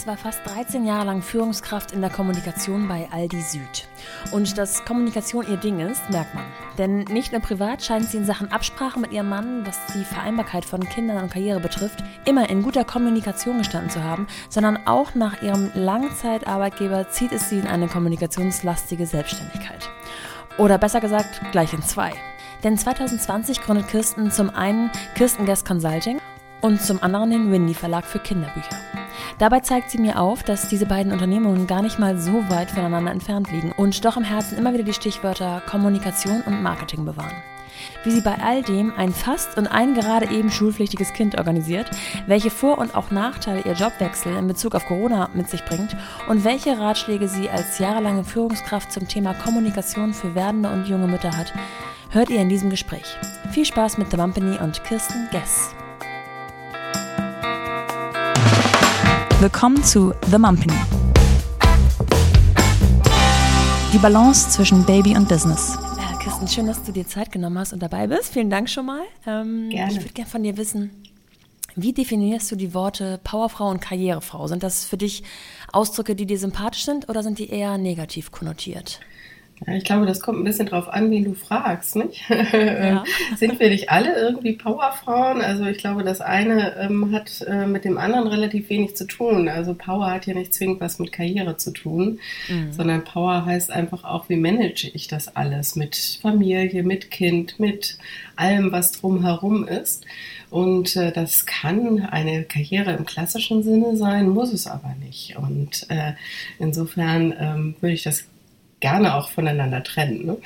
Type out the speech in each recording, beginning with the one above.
Gess war fast 13 Jahre lang Führungskraft in der Kommunikation bei Aldi Süd. Und dass Kommunikation ihr Ding ist, merkt man. Denn nicht nur privat scheint sie in Sachen Absprache mit ihrem Mann, was die Vereinbarkeit von Kindern und Karriere betrifft, immer in guter Kommunikation gestanden zu haben, sondern auch nach ihrem Langzeitarbeitgeber zieht es sie in eine kommunikationslastige Selbstständigkeit. Oder besser gesagt, gleich in zwei. Denn 2020 gründet Kirsten zum einen Kirsten Guest Consulting und zum anderen den Windy Verlag für Kinderbücher. Dabei zeigt sie mir auf, dass diese beiden Unternehmungen gar nicht mal so weit voneinander entfernt liegen und doch im Herzen immer wieder die Stichwörter Kommunikation und Marketing bewahren. Wie sie bei all dem ein fast und ein gerade eben schulpflichtiges Kind organisiert, welche Vor- und auch Nachteile ihr Jobwechsel in Bezug auf Corona mit sich bringt und welche Ratschläge sie als jahrelange Führungskraft zum Thema Kommunikation für werdende und junge Mütter hat, hört ihr in diesem Gespräch. Viel Spaß mit The Mumpany und Kirsten Guess. Willkommen zu The Mumpany. Die Balance zwischen Baby und Business. Ja, Kirsten, schön, dass du dir Zeit genommen hast und dabei bist. Vielen Dank schon mal. Ähm, gerne. Ich würde gerne von dir wissen, wie definierst du die Worte Powerfrau und Karrierefrau? Sind das für dich Ausdrücke, die dir sympathisch sind oder sind die eher negativ konnotiert? Ja, ich glaube, das kommt ein bisschen drauf an, wen du fragst. Nicht? Ja. Sind wir nicht alle irgendwie Powerfrauen? Also ich glaube, das eine ähm, hat äh, mit dem anderen relativ wenig zu tun. Also Power hat ja nicht zwingend was mit Karriere zu tun, mhm. sondern Power heißt einfach auch, wie manage ich das alles mit Familie, mit Kind, mit allem, was drumherum ist. Und äh, das kann eine Karriere im klassischen Sinne sein, muss es aber nicht. Und äh, insofern ähm, würde ich das gerne auch voneinander trennen. Ne?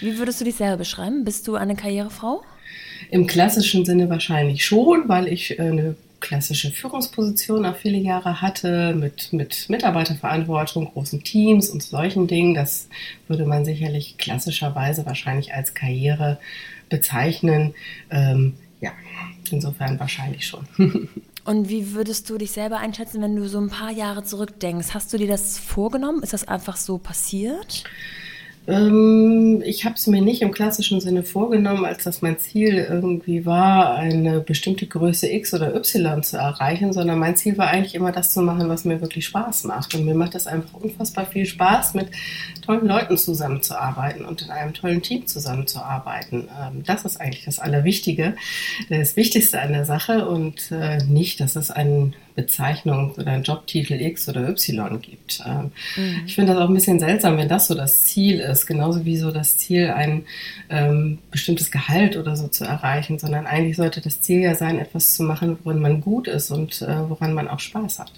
Wie würdest du dich selber beschreiben? Bist du eine Karrierefrau? Im klassischen Sinne wahrscheinlich schon, weil ich äh, eine klassische Führungsposition auch viele Jahre hatte, mit, mit Mitarbeiterverantwortung, großen Teams und solchen Dingen. Das würde man sicherlich klassischerweise wahrscheinlich als Karriere bezeichnen. Ähm, ja, insofern wahrscheinlich schon. Und wie würdest du dich selber einschätzen, wenn du so ein paar Jahre zurückdenkst? Hast du dir das vorgenommen? Ist das einfach so passiert? Ähm, ich habe es mir nicht im klassischen Sinne vorgenommen, als dass mein Ziel irgendwie war, eine bestimmte Größe X oder Y zu erreichen, sondern mein Ziel war eigentlich immer das zu machen, was mir wirklich Spaß macht. Und mir macht es einfach unfassbar viel Spaß, mit tollen Leuten zusammenzuarbeiten und in einem tollen Team zusammenzuarbeiten. Ähm, das ist eigentlich das Allerwichtige, das Wichtigste an der Sache und äh, nicht, dass es einen Bezeichnung oder einen Jobtitel X oder Y gibt. Ähm, mhm. Ich finde das auch ein bisschen seltsam, wenn das so das Ziel ist, genauso wie so das Ziel, ein ähm, bestimmtes Gehalt oder so zu erreichen, sondern eigentlich sollte das Ziel ja sein, etwas zu machen, worin man gut ist und äh, woran man auch Spaß hat.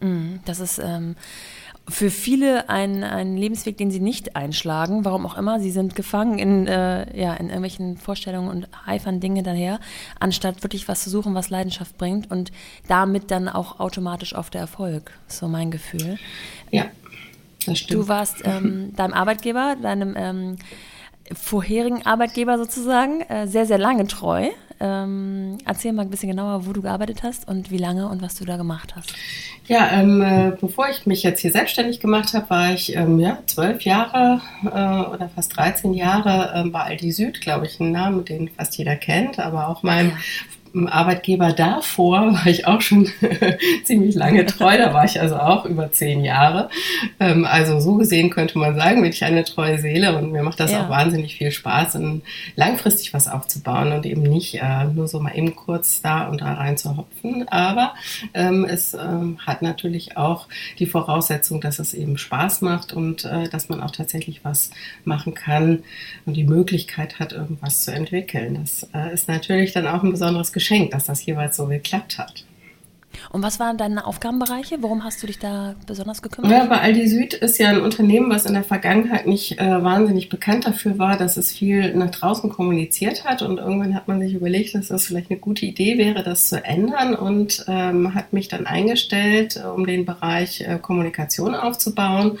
Mhm. Das ist ähm für viele ein, ein Lebensweg, den sie nicht einschlagen, warum auch immer. Sie sind gefangen in, äh, ja, in irgendwelchen Vorstellungen und eifern Dinge daher, anstatt wirklich was zu suchen, was Leidenschaft bringt und damit dann auch automatisch auf der Erfolg. So mein Gefühl. Ja, das stimmt. Du warst ähm, deinem Arbeitgeber, deinem ähm, vorherigen Arbeitgeber sozusagen, äh, sehr, sehr lange treu. Ähm, erzähl mal ein bisschen genauer, wo du gearbeitet hast und wie lange und was du da gemacht hast. Ja, ähm, äh, bevor ich mich jetzt hier selbstständig gemacht habe, war ich ähm, ja, zwölf Jahre äh, oder fast 13 Jahre äh, bei Aldi Süd, glaube ich, ein Name, den fast jeder kennt, aber auch meinem ja. Arbeitgeber davor war ich auch schon ziemlich lange treu. Da war ich also auch über zehn Jahre. Ähm, also so gesehen könnte man sagen, bin ich eine treue Seele und mir macht das ja. auch wahnsinnig viel Spaß, langfristig was aufzubauen und eben nicht äh, nur so mal eben kurz da und da rein zu hopfen. Aber ähm, es ähm, hat natürlich auch die Voraussetzung, dass es eben Spaß macht und äh, dass man auch tatsächlich was machen kann und die Möglichkeit hat, irgendwas zu entwickeln. Das äh, ist natürlich dann auch ein besonderes Geschenk Geschenk, dass das jeweils so geklappt hat. Und was waren deine Aufgabenbereiche? Worum hast du dich da besonders gekümmert? Ja, bei Aldi Süd ist ja ein Unternehmen, was in der Vergangenheit nicht äh, wahnsinnig bekannt dafür war, dass es viel nach draußen kommuniziert hat. Und irgendwann hat man sich überlegt, dass das vielleicht eine gute Idee wäre, das zu ändern und ähm, hat mich dann eingestellt, um den Bereich äh, Kommunikation aufzubauen.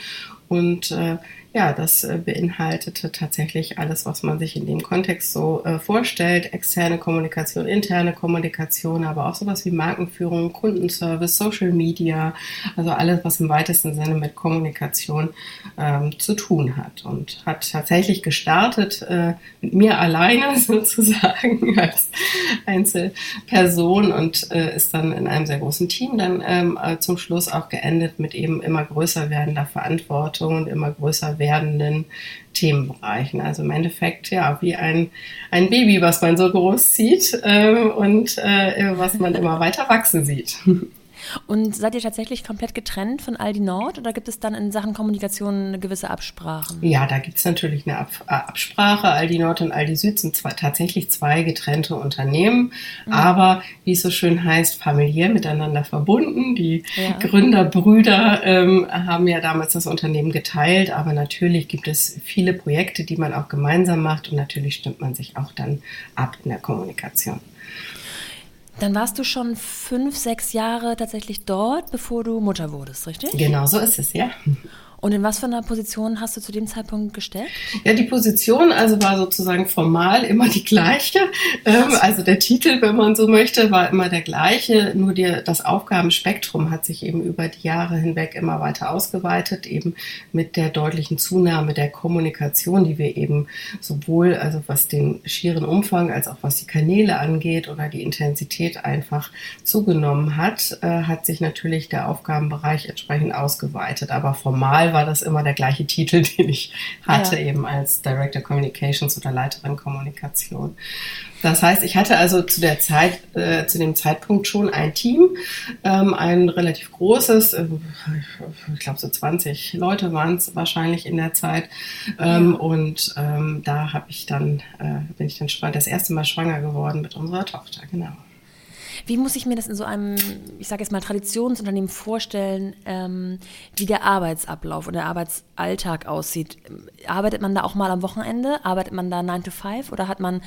Und äh, ja, das äh, beinhaltete tatsächlich alles, was man sich in dem Kontext so äh, vorstellt. Externe Kommunikation, interne Kommunikation, aber auch sowas wie Markenführung, Kundenservice, Social Media, also alles, was im weitesten Sinne mit Kommunikation ähm, zu tun hat. Und hat tatsächlich gestartet äh, mit mir alleine sozusagen als Einzelperson und äh, ist dann in einem sehr großen Team dann ähm, äh, zum Schluss auch geendet mit eben immer größer werdender Verantwortung und immer größer werdenden Themenbereichen. Also im Endeffekt ja wie ein, ein Baby, was man so groß sieht äh, und äh, was man immer weiter wachsen sieht. Und seid ihr tatsächlich komplett getrennt von Aldi Nord oder gibt es dann in Sachen Kommunikation eine gewisse Absprachen? Ja, da gibt es natürlich eine Ab äh, Absprache. Aldi Nord und Aldi Süd sind zwei, tatsächlich zwei getrennte Unternehmen, mhm. aber wie es so schön heißt, familiär miteinander verbunden. Die ja. Gründerbrüder ähm, haben ja damals das Unternehmen geteilt, aber natürlich gibt es viele Projekte, die man auch gemeinsam macht und natürlich stimmt man sich auch dann ab in der Kommunikation. Dann warst du schon fünf, sechs Jahre tatsächlich dort, bevor du Mutter wurdest, richtig? Genau so ist es, ja. Und in was für einer Position hast du zu dem Zeitpunkt gesteckt? Ja, die Position also war sozusagen formal immer die gleiche. Ähm, also der Titel, wenn man so möchte, war immer der gleiche. Nur die, das Aufgabenspektrum hat sich eben über die Jahre hinweg immer weiter ausgeweitet, eben mit der deutlichen Zunahme der Kommunikation, die wir eben sowohl, also was den schieren Umfang als auch was die Kanäle angeht oder die Intensität einfach zugenommen hat, äh, hat sich natürlich der Aufgabenbereich entsprechend ausgeweitet. Aber formal war das immer der gleiche Titel, den ich hatte, ja. eben als Director Communications oder Leiterin Kommunikation. Das heißt, ich hatte also zu der Zeit, äh, zu dem Zeitpunkt schon ein Team, ähm, ein relativ großes, äh, ich glaube so 20 Leute waren es wahrscheinlich in der Zeit. Ähm, ja. Und ähm, da habe ich dann, äh, bin ich dann das erste Mal schwanger geworden mit unserer Tochter, genau. Wie muss ich mir das in so einem, ich sage jetzt mal, Traditionsunternehmen vorstellen, ähm, wie der Arbeitsablauf und der Arbeitsalltag aussieht? Arbeitet man da auch mal am Wochenende? Arbeitet man da 9 to 5 oder hat man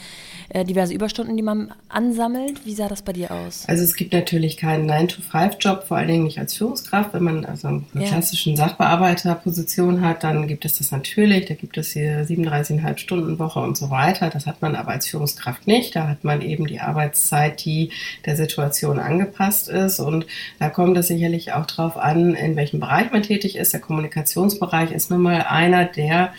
äh, diverse Überstunden, die man ansammelt? Wie sah das bei dir aus? Also es gibt natürlich keinen 9 to 5 Job, vor allen Dingen nicht als Führungskraft. Wenn man also eine ja. klassischen Sachbearbeiterposition hat, dann gibt es das natürlich. Da gibt es hier 37,5 Stunden Woche und so weiter. Das hat man aber als Führungskraft nicht. Da hat man eben die Arbeitszeit, die der Situation angepasst ist. Und da kommt es sicherlich auch darauf an, in welchem Bereich man tätig ist. Der Kommunikationsbereich ist nun mal einer, der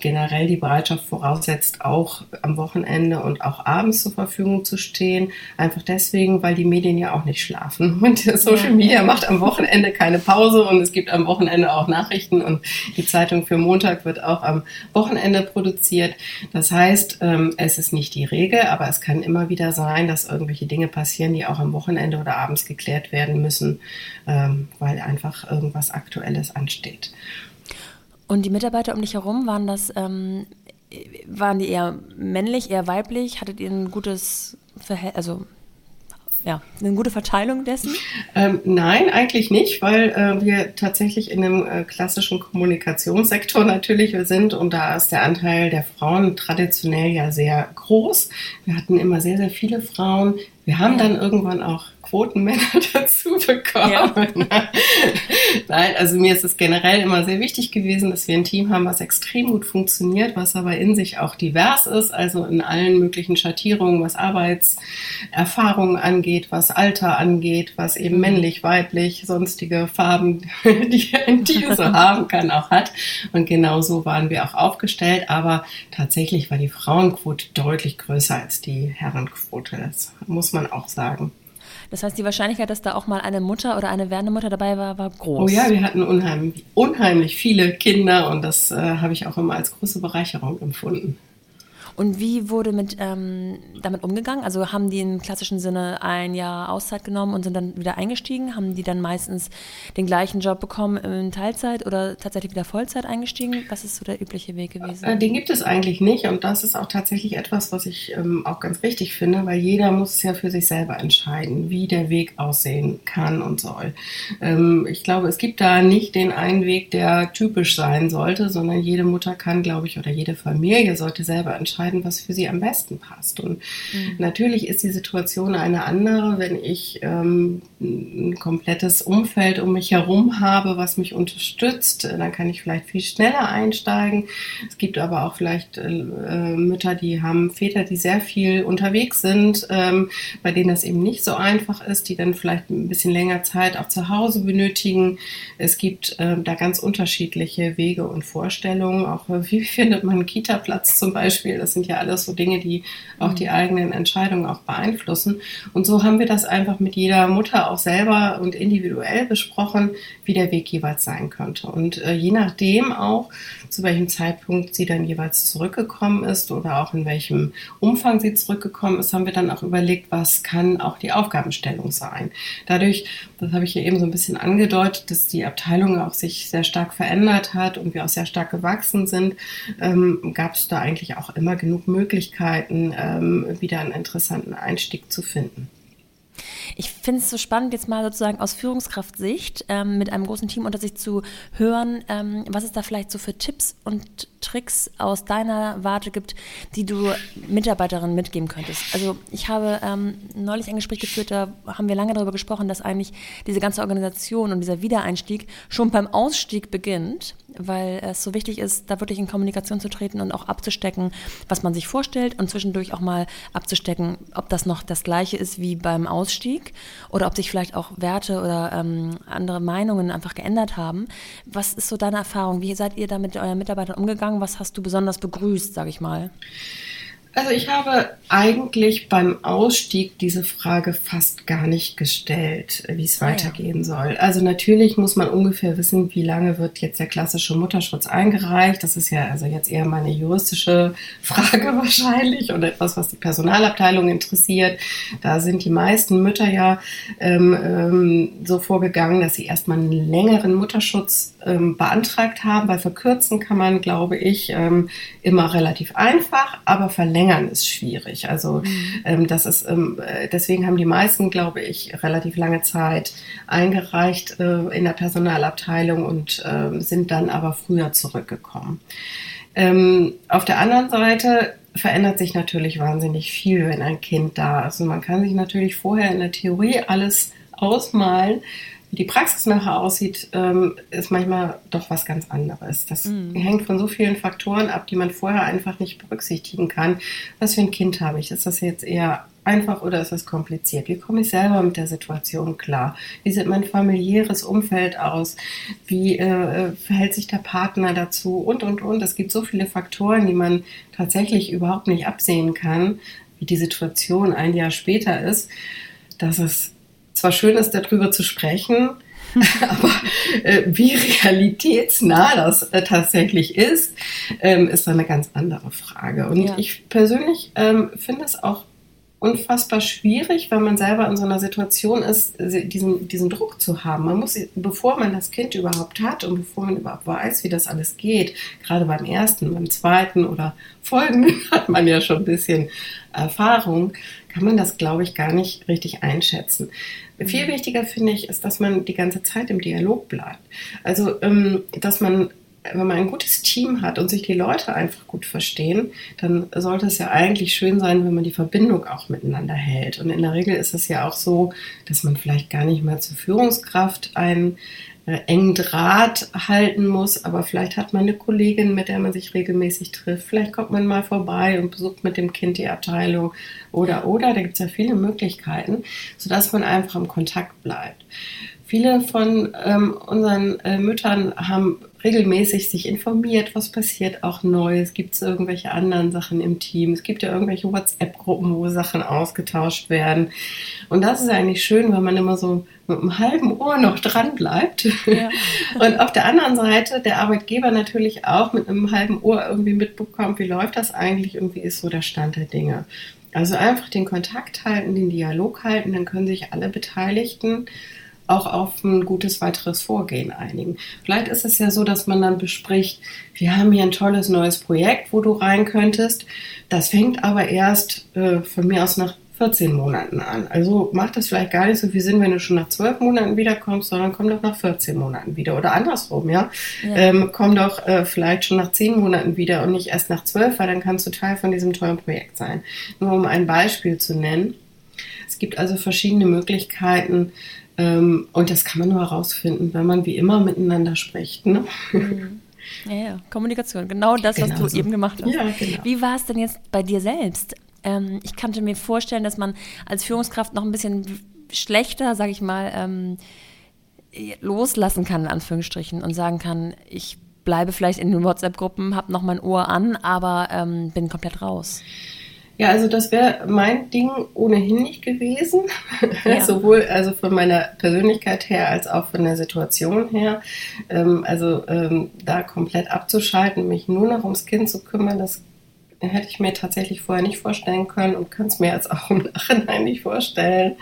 generell die Bereitschaft voraussetzt, auch am Wochenende und auch abends zur Verfügung zu stehen. Einfach deswegen, weil die Medien ja auch nicht schlafen. Und Social Media macht am Wochenende keine Pause und es gibt am Wochenende auch Nachrichten und die Zeitung für Montag wird auch am Wochenende produziert. Das heißt, ähm, es ist nicht die Regel, aber es kann immer wieder sein, dass irgendwelche Dinge passieren, die auch am Wochenende oder abends geklärt werden müssen, ähm, weil einfach irgendwas Aktuelles ansteht. Und die Mitarbeiter um dich herum, waren das, ähm, waren die eher männlich, eher weiblich? Hattet ihr ein gutes Verhältnis, also ja, eine gute Verteilung dessen? Ähm, nein, eigentlich nicht, weil äh, wir tatsächlich in einem äh, klassischen Kommunikationssektor natürlich sind und da ist der Anteil der Frauen traditionell ja sehr groß. Wir hatten immer sehr, sehr viele Frauen. Wir haben dann irgendwann auch Quotenmänner dazu bekommen. Ja. Nein, also mir ist es generell immer sehr wichtig gewesen, dass wir ein Team haben, was extrem gut funktioniert, was aber in sich auch divers ist, also in allen möglichen Schattierungen, was Arbeitserfahrungen angeht, was Alter angeht, was eben mhm. männlich, weiblich, sonstige Farben, die ein Tier so haben kann, auch hat. Und genau so waren wir auch aufgestellt, aber tatsächlich war die Frauenquote deutlich größer als die Herrenquote. Das muss man auch sagen. Das heißt, die Wahrscheinlichkeit, dass da auch mal eine Mutter oder eine werdende Mutter dabei war, war groß. Oh ja, wir hatten unheimlich, unheimlich viele Kinder und das äh, habe ich auch immer als große Bereicherung empfunden. Und wie wurde mit, ähm, damit umgegangen? Also haben die im klassischen Sinne ein Jahr Auszeit genommen und sind dann wieder eingestiegen? Haben die dann meistens den gleichen Job bekommen in Teilzeit oder tatsächlich wieder Vollzeit eingestiegen? Was ist so der übliche Weg gewesen? Äh, den gibt es eigentlich nicht und das ist auch tatsächlich etwas, was ich ähm, auch ganz wichtig finde, weil jeder muss es ja für sich selber entscheiden, wie der Weg aussehen kann und soll. Ähm, ich glaube, es gibt da nicht den einen Weg, der typisch sein sollte, sondern jede Mutter kann, glaube ich, oder jede Familie sollte selber entscheiden, entscheiden, was für sie am besten passt. Und mhm. natürlich ist die Situation eine andere, wenn ich ähm, ein komplettes Umfeld um mich herum habe, was mich unterstützt. Dann kann ich vielleicht viel schneller einsteigen. Es gibt aber auch vielleicht äh, Mütter, die haben Väter, die sehr viel unterwegs sind, ähm, bei denen das eben nicht so einfach ist, die dann vielleicht ein bisschen länger Zeit auch zu Hause benötigen. Es gibt äh, da ganz unterschiedliche Wege und Vorstellungen. Auch äh, wie findet man einen Kita-Platz zum Beispiel? Das sind ja alles so Dinge, die auch die mhm. eigenen Entscheidungen auch beeinflussen. Und so haben wir das einfach mit jeder Mutter auch selber und individuell besprochen, wie der Weg jeweils sein könnte. Und äh, je nachdem auch, zu welchem Zeitpunkt sie dann jeweils zurückgekommen ist oder auch in welchem Umfang sie zurückgekommen ist, haben wir dann auch überlegt, was kann auch die Aufgabenstellung sein. Dadurch, das habe ich ja eben so ein bisschen angedeutet, dass die Abteilung auch sich sehr stark verändert hat und wir auch sehr stark gewachsen sind, ähm, gab es da eigentlich auch immer genug Möglichkeiten, ähm, wieder einen interessanten Einstieg zu finden. Ich finde es so spannend, jetzt mal sozusagen aus Führungskraftsicht ähm, mit einem großen Team unter sich zu hören, ähm, was es da vielleicht so für Tipps und Tricks aus deiner Warte gibt, die du Mitarbeiterinnen mitgeben könntest. Also ich habe ähm, neulich ein Gespräch geführt, da haben wir lange darüber gesprochen, dass eigentlich diese ganze Organisation und dieser Wiedereinstieg schon beim Ausstieg beginnt, weil es so wichtig ist, da wirklich in Kommunikation zu treten und auch abzustecken, was man sich vorstellt und zwischendurch auch mal abzustecken, ob das noch das gleiche ist wie beim Ausstieg oder ob sich vielleicht auch Werte oder ähm, andere Meinungen einfach geändert haben. Was ist so deine Erfahrung? Wie seid ihr da mit euren Mitarbeitern umgegangen? gegangen? Was hast du besonders begrüßt, sage ich mal? Also ich habe eigentlich beim Ausstieg diese Frage fast gar nicht gestellt, wie es ah, weitergehen soll. Also natürlich muss man ungefähr wissen, wie lange wird jetzt der klassische Mutterschutz eingereicht. Das ist ja also jetzt eher mal eine juristische Frage wahrscheinlich oder etwas, was die Personalabteilung interessiert. Da sind die meisten Mütter ja ähm, ähm, so vorgegangen, dass sie erstmal einen längeren Mutterschutz ähm, beantragt haben, weil verkürzen kann man, glaube ich, ähm, immer relativ einfach, aber verlängern ist schwierig. Also mhm. ähm, das ist ähm, äh, deswegen haben die meisten, glaube ich, relativ lange Zeit eingereicht äh, in der Personalabteilung und äh, sind dann aber früher zurückgekommen. Ähm, auf der anderen Seite verändert sich natürlich wahnsinnig viel, wenn ein Kind da ist. Und man kann sich natürlich vorher in der Theorie alles ausmalen. Wie die Praxis nachher aussieht, ähm, ist manchmal doch was ganz anderes. Das mhm. hängt von so vielen Faktoren ab, die man vorher einfach nicht berücksichtigen kann. Was für ein Kind habe ich? Ist das jetzt eher einfach oder ist das kompliziert? Wie komme ich selber mit der Situation klar? Wie sieht mein familiäres Umfeld aus? Wie äh, verhält sich der Partner dazu? Und, und, und. Es gibt so viele Faktoren, die man tatsächlich überhaupt nicht absehen kann, wie die Situation ein Jahr später ist, dass es zwar schön ist, darüber zu sprechen, aber äh, wie realitätsnah das äh, tatsächlich ist, ähm, ist eine ganz andere Frage. Und ja. ich persönlich ähm, finde es auch unfassbar schwierig, wenn man selber in so einer Situation ist, diesen, diesen Druck zu haben. Man muss, bevor man das Kind überhaupt hat und bevor man überhaupt weiß, wie das alles geht, gerade beim ersten, beim zweiten oder folgenden hat man ja schon ein bisschen Erfahrung, kann man das, glaube ich, gar nicht richtig einschätzen. Viel mhm. wichtiger finde ich, ist, dass man die ganze Zeit im Dialog bleibt. Also, ähm, dass man wenn man ein gutes Team hat und sich die Leute einfach gut verstehen, dann sollte es ja eigentlich schön sein, wenn man die Verbindung auch miteinander hält. Und in der Regel ist es ja auch so, dass man vielleicht gar nicht mehr zur Führungskraft einen engen Draht halten muss, aber vielleicht hat man eine Kollegin, mit der man sich regelmäßig trifft. Vielleicht kommt man mal vorbei und besucht mit dem Kind die Abteilung oder oder. Da gibt es ja viele Möglichkeiten, sodass man einfach im Kontakt bleibt. Viele von ähm, unseren äh, Müttern haben regelmäßig sich informiert, was passiert auch Neues, gibt es irgendwelche anderen Sachen im Team, es gibt ja irgendwelche WhatsApp-Gruppen, wo Sachen ausgetauscht werden. Und das ist eigentlich schön, wenn man immer so mit einem halben Ohr noch dran bleibt. Ja. Und auf der anderen Seite der Arbeitgeber natürlich auch mit einem halben Ohr irgendwie mitbekommt, wie läuft das eigentlich und wie ist so der Stand der Dinge. Also einfach den Kontakt halten, den Dialog halten, dann können sich alle Beteiligten auch auf ein gutes weiteres Vorgehen einigen. Vielleicht ist es ja so, dass man dann bespricht, wir haben hier ein tolles neues Projekt, wo du rein könntest. Das fängt aber erst äh, von mir aus nach 14 Monaten an. Also macht das vielleicht gar nicht so viel Sinn, wenn du schon nach 12 Monaten wiederkommst, sondern komm doch nach 14 Monaten wieder. Oder andersrum, ja. ja. Ähm, komm doch äh, vielleicht schon nach 10 Monaten wieder und nicht erst nach 12, weil dann kannst du Teil von diesem tollen Projekt sein. Nur um ein Beispiel zu nennen. Es gibt also verschiedene Möglichkeiten, und das kann man nur herausfinden, wenn man wie immer miteinander spricht. Ne? Mhm. Ja, ja, Kommunikation, genau das, genau was du so. eben gemacht hast. Ja, genau. Wie war es denn jetzt bei dir selbst? Ähm, ich kannte mir vorstellen, dass man als Führungskraft noch ein bisschen schlechter, sage ich mal, ähm, loslassen kann, in Anführungsstrichen, und sagen kann, ich bleibe vielleicht in den WhatsApp-Gruppen, habe noch mein Ohr an, aber ähm, bin komplett raus. Ja, also das wäre mein Ding ohnehin nicht gewesen. Ja. Sowohl also von meiner Persönlichkeit her als auch von der Situation her. Ähm, also ähm, da komplett abzuschalten, mich nur noch ums Kind zu kümmern, das hätte ich mir tatsächlich vorher nicht vorstellen können und kann es mir jetzt auch im Nachhinein nicht vorstellen.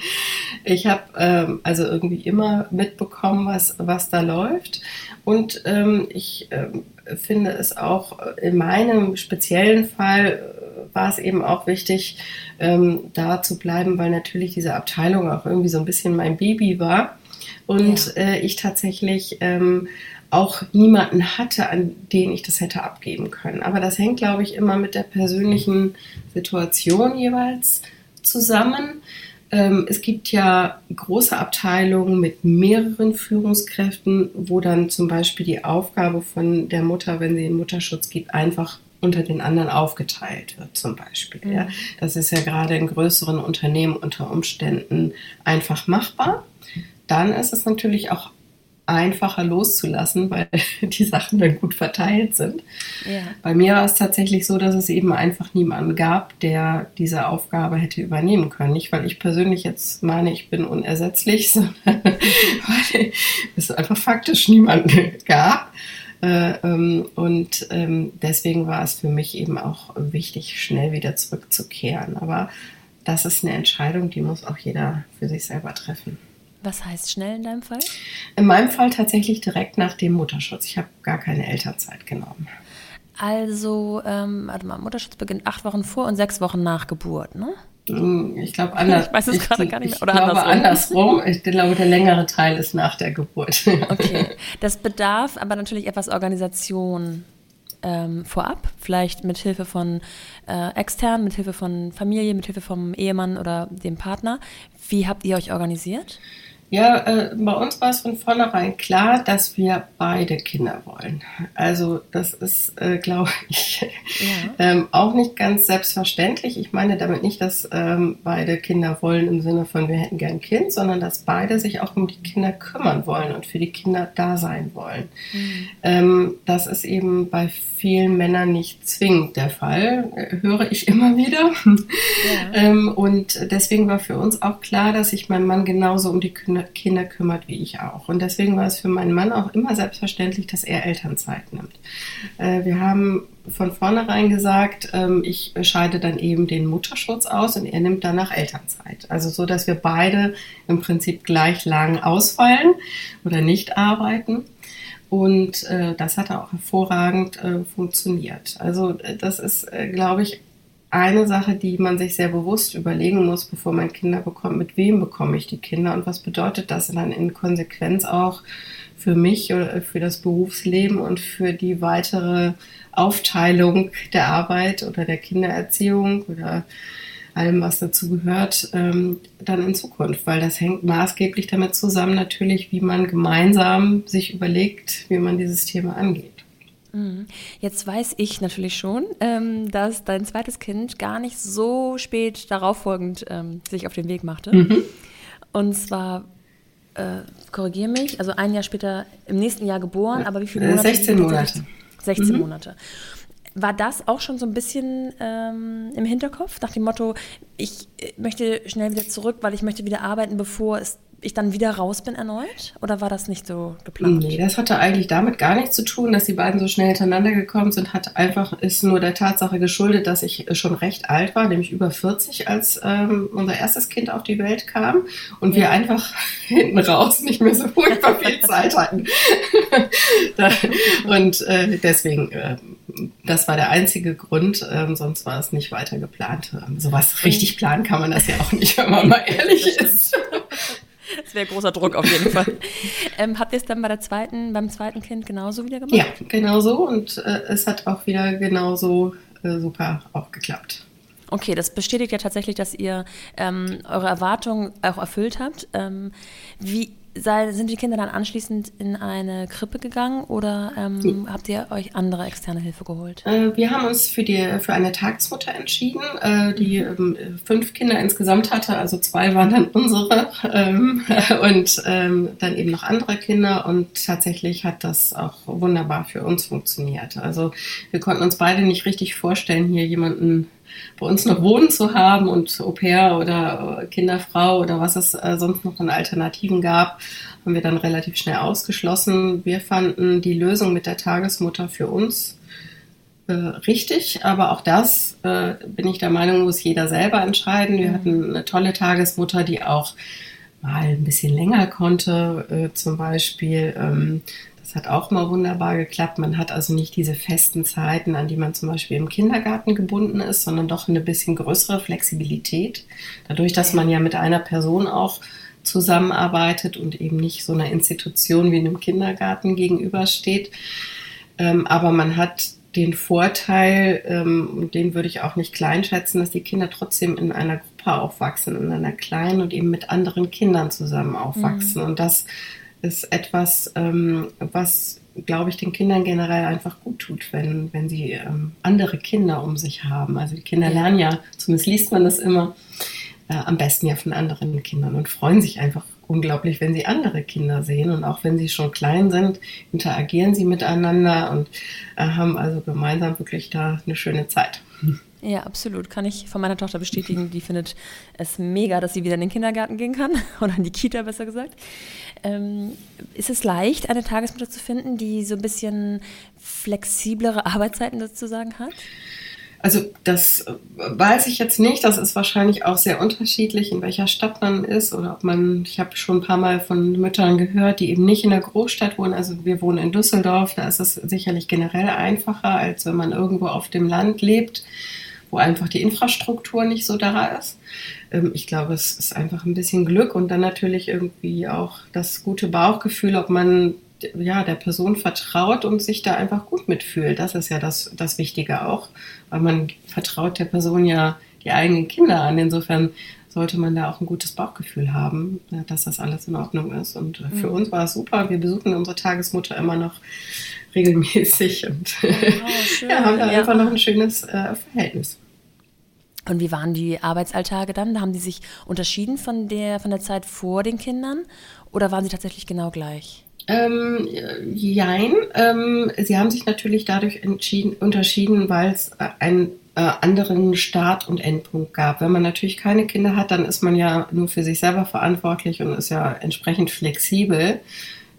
Ich habe ähm, also irgendwie immer mitbekommen, was, was da läuft. Und ähm, ich ähm, finde es auch in meinem speziellen Fall war es eben auch wichtig, ähm, da zu bleiben, weil natürlich diese Abteilung auch irgendwie so ein bisschen mein Baby war. Und ja. äh, ich tatsächlich ähm, auch niemanden hatte, an den ich das hätte abgeben können. Aber das hängt, glaube ich, immer mit der persönlichen Situation jeweils zusammen. Ähm, es gibt ja große Abteilungen mit mehreren Führungskräften, wo dann zum Beispiel die Aufgabe von der Mutter, wenn sie den Mutterschutz gibt, einfach unter den anderen aufgeteilt wird, zum Beispiel. Mhm. Ja. Das ist ja gerade in größeren Unternehmen unter Umständen einfach machbar. Dann ist es natürlich auch einfacher loszulassen, weil die Sachen dann gut verteilt sind. Ja. Bei mir war es tatsächlich so, dass es eben einfach niemanden gab, der diese Aufgabe hätte übernehmen können. Nicht, weil ich persönlich jetzt meine, ich bin unersetzlich, sondern weil es einfach faktisch niemanden gab. Äh, ähm, und ähm, deswegen war es für mich eben auch wichtig, schnell wieder zurückzukehren. Aber das ist eine Entscheidung, die muss auch jeder für sich selber treffen. Was heißt schnell in deinem Fall? In meinem Fall tatsächlich direkt nach dem Mutterschutz. Ich habe gar keine Elternzeit genommen. Also, ähm, warte mal, Mutterschutz beginnt acht Wochen vor und sechs Wochen nach Geburt, ne? Hm, ich glaube anders. Ich weiß es gerade gar nicht mehr. Oder ich glaube andersrum. andersrum. Ich glaube, der längere Teil ist nach der Geburt. okay. Das bedarf aber natürlich etwas Organisation ähm, vorab, vielleicht mit Hilfe von äh, extern, mit Hilfe von Familie, mit Hilfe vom Ehemann oder dem Partner. Wie habt ihr euch organisiert? Ja, äh, bei uns war es von vornherein klar, dass wir beide Kinder wollen. Also das ist, äh, glaube ich, ja. ähm, auch nicht ganz selbstverständlich. Ich meine damit nicht, dass ähm, beide Kinder wollen im Sinne von, wir hätten gern ein Kind, sondern dass beide sich auch um die Kinder kümmern wollen und für die Kinder da sein wollen. Mhm. Ähm, das ist eben bei vielen Männern nicht zwingend der Fall, äh, höre ich immer wieder. Ja. Ähm, und deswegen war für uns auch klar, dass sich mein Mann genauso um die Kinder Kinder kümmert wie ich auch. Und deswegen war es für meinen Mann auch immer selbstverständlich, dass er Elternzeit nimmt. Äh, wir haben von vornherein gesagt, ähm, ich scheide dann eben den Mutterschutz aus und er nimmt danach Elternzeit. Also so, dass wir beide im Prinzip gleich lang ausfallen oder nicht arbeiten. Und äh, das hat auch hervorragend äh, funktioniert. Also äh, das ist, äh, glaube ich, eine Sache, die man sich sehr bewusst überlegen muss, bevor man Kinder bekommt, mit wem bekomme ich die Kinder und was bedeutet das dann in Konsequenz auch für mich oder für das Berufsleben und für die weitere Aufteilung der Arbeit oder der Kindererziehung oder allem, was dazu gehört, ähm, dann in Zukunft, weil das hängt maßgeblich damit zusammen natürlich, wie man gemeinsam sich überlegt, wie man dieses Thema angeht. Mhm. Jetzt weiß ich natürlich schon, ähm, dass dein zweites Kind gar nicht so spät darauf folgend ähm, sich auf den Weg machte. Mhm. Und zwar, äh, korrigiere mich, also ein Jahr später im nächsten Jahr geboren, aber wie viele Monate? 16 Monate. 16 mhm. Monate. War das auch schon so ein bisschen ähm, im Hinterkopf, nach dem Motto, ich äh, möchte schnell wieder zurück, weil ich möchte wieder arbeiten, bevor es ich dann wieder raus bin erneut? Oder war das nicht so geplant? Nee, das hatte eigentlich damit gar nichts zu tun, dass die beiden so schnell hintereinander gekommen sind. Hat einfach, ist nur der Tatsache geschuldet, dass ich schon recht alt war, nämlich über 40, als ähm, unser erstes Kind auf die Welt kam und ja. wir einfach hinten raus nicht mehr so furchtbar viel Zeit hatten. und äh, deswegen äh, das war der einzige Grund, ähm, sonst war es nicht weiter geplant. Ähm, sowas richtig planen kann man das ja auch nicht, wenn man mal ehrlich ist. Das wäre großer Druck auf jeden Fall. ähm, habt ihr es dann bei der zweiten, beim zweiten Kind genauso wieder gemacht? Ja, genauso und äh, es hat auch wieder genauso äh, super auch geklappt. Okay, das bestätigt ja tatsächlich, dass ihr ähm, eure Erwartungen auch erfüllt habt. Ähm, wie sei, sind die Kinder dann anschließend in eine Krippe gegangen oder ähm, hm. habt ihr euch andere externe Hilfe geholt? Äh, wir haben uns für, die, für eine Tagesmutter entschieden, äh, die ähm, fünf Kinder insgesamt hatte, also zwei waren dann unsere ähm, und ähm, dann eben noch andere Kinder und tatsächlich hat das auch wunderbar für uns funktioniert. Also wir konnten uns beide nicht richtig vorstellen, hier jemanden bei uns noch wohnen zu haben und Au pair oder Kinderfrau oder was es äh, sonst noch an Alternativen gab, haben wir dann relativ schnell ausgeschlossen. Wir fanden die Lösung mit der Tagesmutter für uns äh, richtig, aber auch das äh, bin ich der Meinung, muss jeder selber entscheiden. Wir hatten eine tolle Tagesmutter, die auch mal ein bisschen länger konnte, äh, zum Beispiel. Ähm, hat auch mal wunderbar geklappt. Man hat also nicht diese festen Zeiten, an die man zum Beispiel im Kindergarten gebunden ist, sondern doch eine bisschen größere Flexibilität. Dadurch, dass man ja mit einer Person auch zusammenarbeitet und eben nicht so einer Institution wie einem Kindergarten gegenübersteht. Ähm, aber man hat den Vorteil, ähm, und den würde ich auch nicht kleinschätzen, dass die Kinder trotzdem in einer Gruppe aufwachsen, in einer kleinen und eben mit anderen Kindern zusammen aufwachsen. Mhm. Und das ist etwas, ähm, was, glaube ich, den Kindern generell einfach gut tut, wenn, wenn sie ähm, andere Kinder um sich haben. Also die Kinder lernen ja, zumindest liest man das immer, äh, am besten ja von anderen Kindern und freuen sich einfach unglaublich, wenn sie andere Kinder sehen. Und auch wenn sie schon klein sind, interagieren sie miteinander und äh, haben also gemeinsam wirklich da eine schöne Zeit. Ja, absolut. Kann ich von meiner Tochter bestätigen. Die findet es mega, dass sie wieder in den Kindergarten gehen kann oder in die Kita, besser gesagt. Ähm, ist es leicht, eine Tagesmutter zu finden, die so ein bisschen flexiblere Arbeitszeiten sozusagen hat? Also das weiß ich jetzt nicht. Das ist wahrscheinlich auch sehr unterschiedlich, in welcher Stadt man ist oder ob man, ich habe schon ein paar Mal von Müttern gehört, die eben nicht in der Großstadt wohnen. Also wir wohnen in Düsseldorf, da ist es sicherlich generell einfacher, als wenn man irgendwo auf dem Land lebt wo einfach die Infrastruktur nicht so da ist. Ähm, ich glaube, es ist einfach ein bisschen Glück und dann natürlich irgendwie auch das gute Bauchgefühl, ob man ja, der Person vertraut und sich da einfach gut mitfühlt. Das ist ja das, das Wichtige auch, weil man vertraut der Person ja die eigenen Kinder an. Insofern sollte man da auch ein gutes Bauchgefühl haben, dass das alles in Ordnung ist. Und äh, für mhm. uns war es super. Wir besuchen unsere Tagesmutter immer noch regelmäßig und oh, ja, haben da ja. einfach noch ein schönes äh, Verhältnis. Und wie waren die Arbeitsalltage dann? Haben die sich unterschieden von der, von der Zeit vor den Kindern oder waren sie tatsächlich genau gleich? Ähm, jein. Ähm, sie haben sich natürlich dadurch unterschieden, weil es äh, einen äh, anderen Start- und Endpunkt gab. Wenn man natürlich keine Kinder hat, dann ist man ja nur für sich selber verantwortlich und ist ja entsprechend flexibel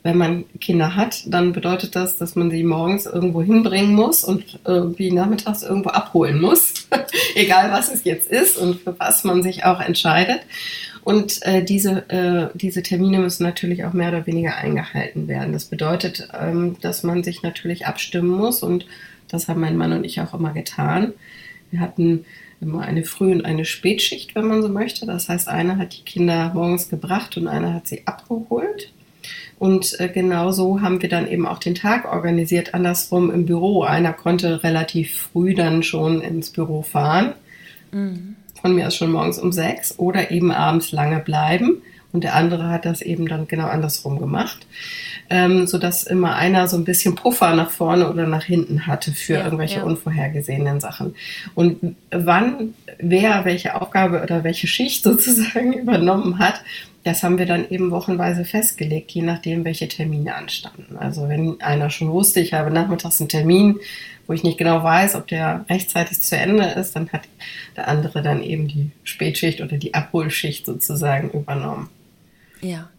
wenn man Kinder hat, dann bedeutet das, dass man sie morgens irgendwo hinbringen muss und irgendwie nachmittags irgendwo abholen muss, egal was es jetzt ist und für was man sich auch entscheidet. Und äh, diese, äh, diese Termine müssen natürlich auch mehr oder weniger eingehalten werden. Das bedeutet, ähm, dass man sich natürlich abstimmen muss und das haben mein Mann und ich auch immer getan. Wir hatten immer eine Früh- und eine Spätschicht, wenn man so möchte. Das heißt, einer hat die Kinder morgens gebracht und einer hat sie abgeholt. Und äh, genau so haben wir dann eben auch den Tag organisiert, andersrum im Büro. Einer konnte relativ früh dann schon ins Büro fahren. Mhm. Von mir aus schon morgens um sechs oder eben abends lange bleiben. Und der andere hat das eben dann genau andersrum gemacht, ähm, sodass immer einer so ein bisschen Puffer nach vorne oder nach hinten hatte für ja, irgendwelche ja. unvorhergesehenen Sachen. Und wann wer welche Aufgabe oder welche Schicht sozusagen übernommen hat, das haben wir dann eben wochenweise festgelegt, je nachdem, welche Termine anstanden. Also wenn einer schon wusste, ich habe nachmittags einen Termin, wo ich nicht genau weiß, ob der rechtzeitig zu Ende ist, dann hat der andere dann eben die Spätschicht oder die Abholschicht sozusagen übernommen. Ja.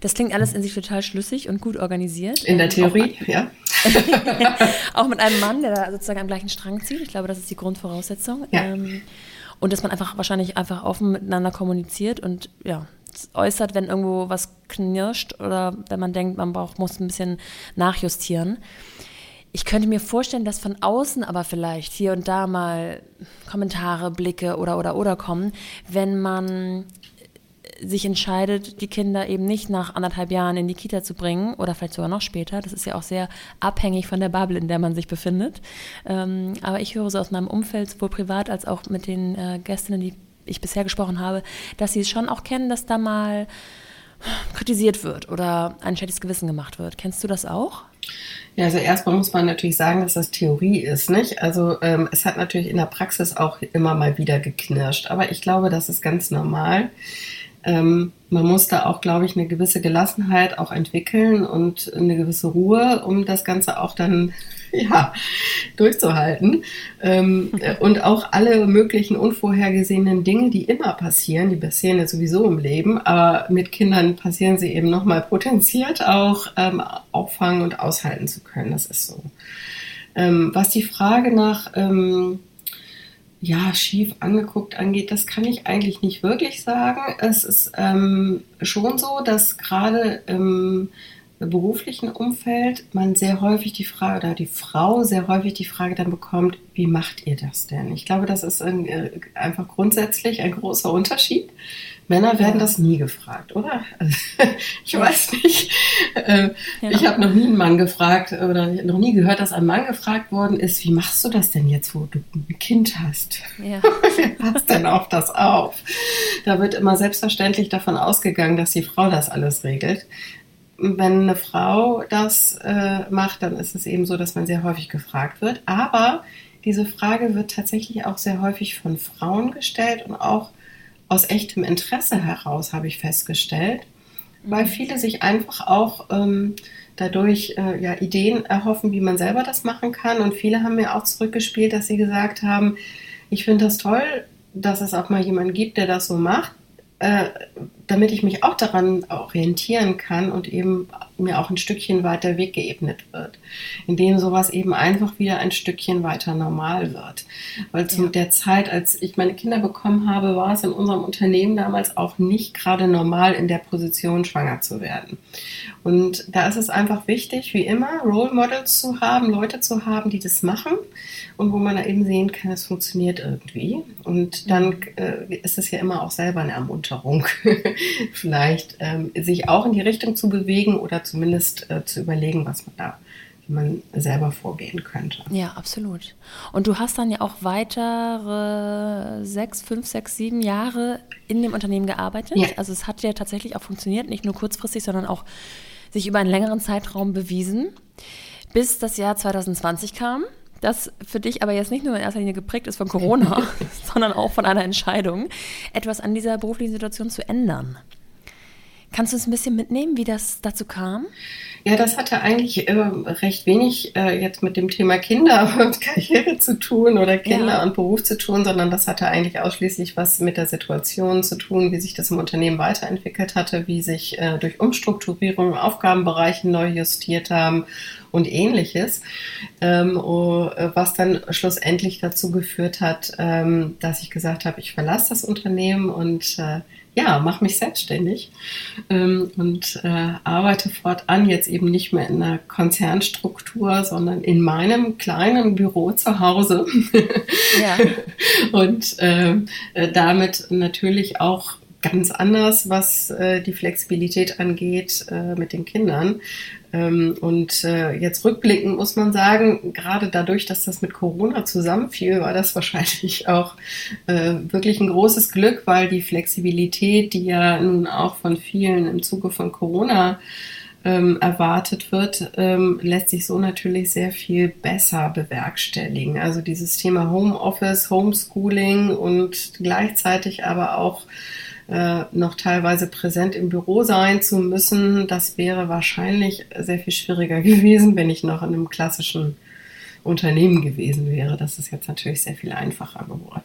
Das klingt alles in sich total schlüssig und gut organisiert. In der Theorie, auch, ja. auch mit einem Mann, der da sozusagen am gleichen Strang zieht. Ich glaube, das ist die Grundvoraussetzung. Ja. Ähm, und dass man einfach wahrscheinlich einfach offen miteinander kommuniziert und ja, äußert, wenn irgendwo was knirscht oder wenn man denkt, man braucht, muss ein bisschen nachjustieren. Ich könnte mir vorstellen, dass von außen aber vielleicht hier und da mal Kommentare, Blicke oder oder oder kommen, wenn man sich entscheidet, die Kinder eben nicht nach anderthalb Jahren in die Kita zu bringen oder vielleicht sogar noch später. Das ist ja auch sehr abhängig von der Bubble, in der man sich befindet. Ähm, aber ich höre so aus meinem Umfeld, sowohl privat als auch mit den äh, Gästinnen, die ich bisher gesprochen habe, dass sie es schon auch kennen, dass da mal kritisiert wird oder ein schlechtes Gewissen gemacht wird. Kennst du das auch? Ja, also erstmal muss man natürlich sagen, dass das Theorie ist, nicht? Also ähm, es hat natürlich in der Praxis auch immer mal wieder geknirscht, aber ich glaube, das ist ganz normal ähm, man muss da auch, glaube ich, eine gewisse Gelassenheit auch entwickeln und eine gewisse Ruhe, um das Ganze auch dann ja, durchzuhalten. Ähm, und auch alle möglichen unvorhergesehenen Dinge, die immer passieren, die passieren ja sowieso im Leben, aber mit Kindern passieren sie eben nochmal potenziert auch ähm, auffangen und aushalten zu können. Das ist so. Ähm, was die Frage nach ähm, ja, schief angeguckt angeht, das kann ich eigentlich nicht wirklich sagen. Es ist ähm, schon so, dass gerade im beruflichen Umfeld man sehr häufig die Frage oder die Frau sehr häufig die Frage dann bekommt, wie macht ihr das denn? Ich glaube, das ist ein, äh, einfach grundsätzlich ein großer Unterschied. Männer werden das nie gefragt, oder? Also, ich weiß nicht. Äh, ja. Ich habe noch nie einen Mann gefragt oder noch nie gehört, dass ein Mann gefragt worden ist, wie machst du das denn jetzt, wo du ein Kind hast? Ja. Wer passt denn auf das auf? Da wird immer selbstverständlich davon ausgegangen, dass die Frau das alles regelt. Wenn eine Frau das äh, macht, dann ist es eben so, dass man sehr häufig gefragt wird. Aber diese Frage wird tatsächlich auch sehr häufig von Frauen gestellt und auch aus echtem Interesse heraus, habe ich festgestellt, weil mhm. viele sich einfach auch ähm, dadurch äh, ja, Ideen erhoffen, wie man selber das machen kann. Und viele haben mir auch zurückgespielt, dass sie gesagt haben, ich finde das toll, dass es auch mal jemanden gibt, der das so macht. Äh, damit ich mich auch daran orientieren kann und eben mir auch ein Stückchen weiter Weg geebnet wird, indem sowas eben einfach wieder ein Stückchen weiter normal wird. Weil zu ja. der Zeit, als ich meine Kinder bekommen habe, war es in unserem Unternehmen damals auch nicht gerade normal, in der Position schwanger zu werden. Und da ist es einfach wichtig, wie immer, Role Models zu haben, Leute zu haben, die das machen und wo man da eben sehen kann, es funktioniert irgendwie. Und dann mhm. äh, ist es ja immer auch selber eine Ermunterung, vielleicht ähm, sich auch in die Richtung zu bewegen oder zumindest äh, zu überlegen, was man da wie man selber vorgehen könnte. Ja, absolut. Und du hast dann ja auch weitere sechs, fünf, sechs, sieben Jahre in dem Unternehmen gearbeitet. Ja. Also es hat ja tatsächlich auch funktioniert, nicht nur kurzfristig, sondern auch sich über einen längeren Zeitraum bewiesen, bis das Jahr 2020 kam das für dich aber jetzt nicht nur in erster Linie geprägt ist von Corona, sondern auch von einer Entscheidung, etwas an dieser beruflichen Situation zu ändern. Kannst du uns ein bisschen mitnehmen, wie das dazu kam? Ja, das hatte eigentlich äh, recht wenig äh, jetzt mit dem Thema Kinder und Karriere zu tun oder Kinder ja. und Beruf zu tun, sondern das hatte eigentlich ausschließlich was mit der Situation zu tun, wie sich das im Unternehmen weiterentwickelt hatte, wie sich äh, durch Umstrukturierung Aufgabenbereiche neu justiert haben und ähnliches, ähm, oh, was dann schlussendlich dazu geführt hat, ähm, dass ich gesagt habe, ich verlasse das Unternehmen und äh, ja, mache mich selbstständig ähm, und äh, arbeite fortan jetzt eben nicht mehr in einer Konzernstruktur, sondern in meinem kleinen Büro zu Hause. ja. und ähm, äh, damit natürlich auch ganz anders, was äh, die Flexibilität angeht äh, mit den Kindern. Ähm, und äh, jetzt rückblickend muss man sagen, gerade dadurch, dass das mit Corona zusammenfiel, war das wahrscheinlich auch äh, wirklich ein großes Glück, weil die Flexibilität, die ja nun auch von vielen im Zuge von Corona ähm, erwartet wird, ähm, lässt sich so natürlich sehr viel besser bewerkstelligen. Also dieses Thema Homeoffice, Homeschooling und gleichzeitig aber auch äh, noch teilweise präsent im Büro sein zu müssen, das wäre wahrscheinlich sehr viel schwieriger gewesen, wenn ich noch in einem klassischen Unternehmen gewesen wäre. Das ist jetzt natürlich sehr viel einfacher geworden.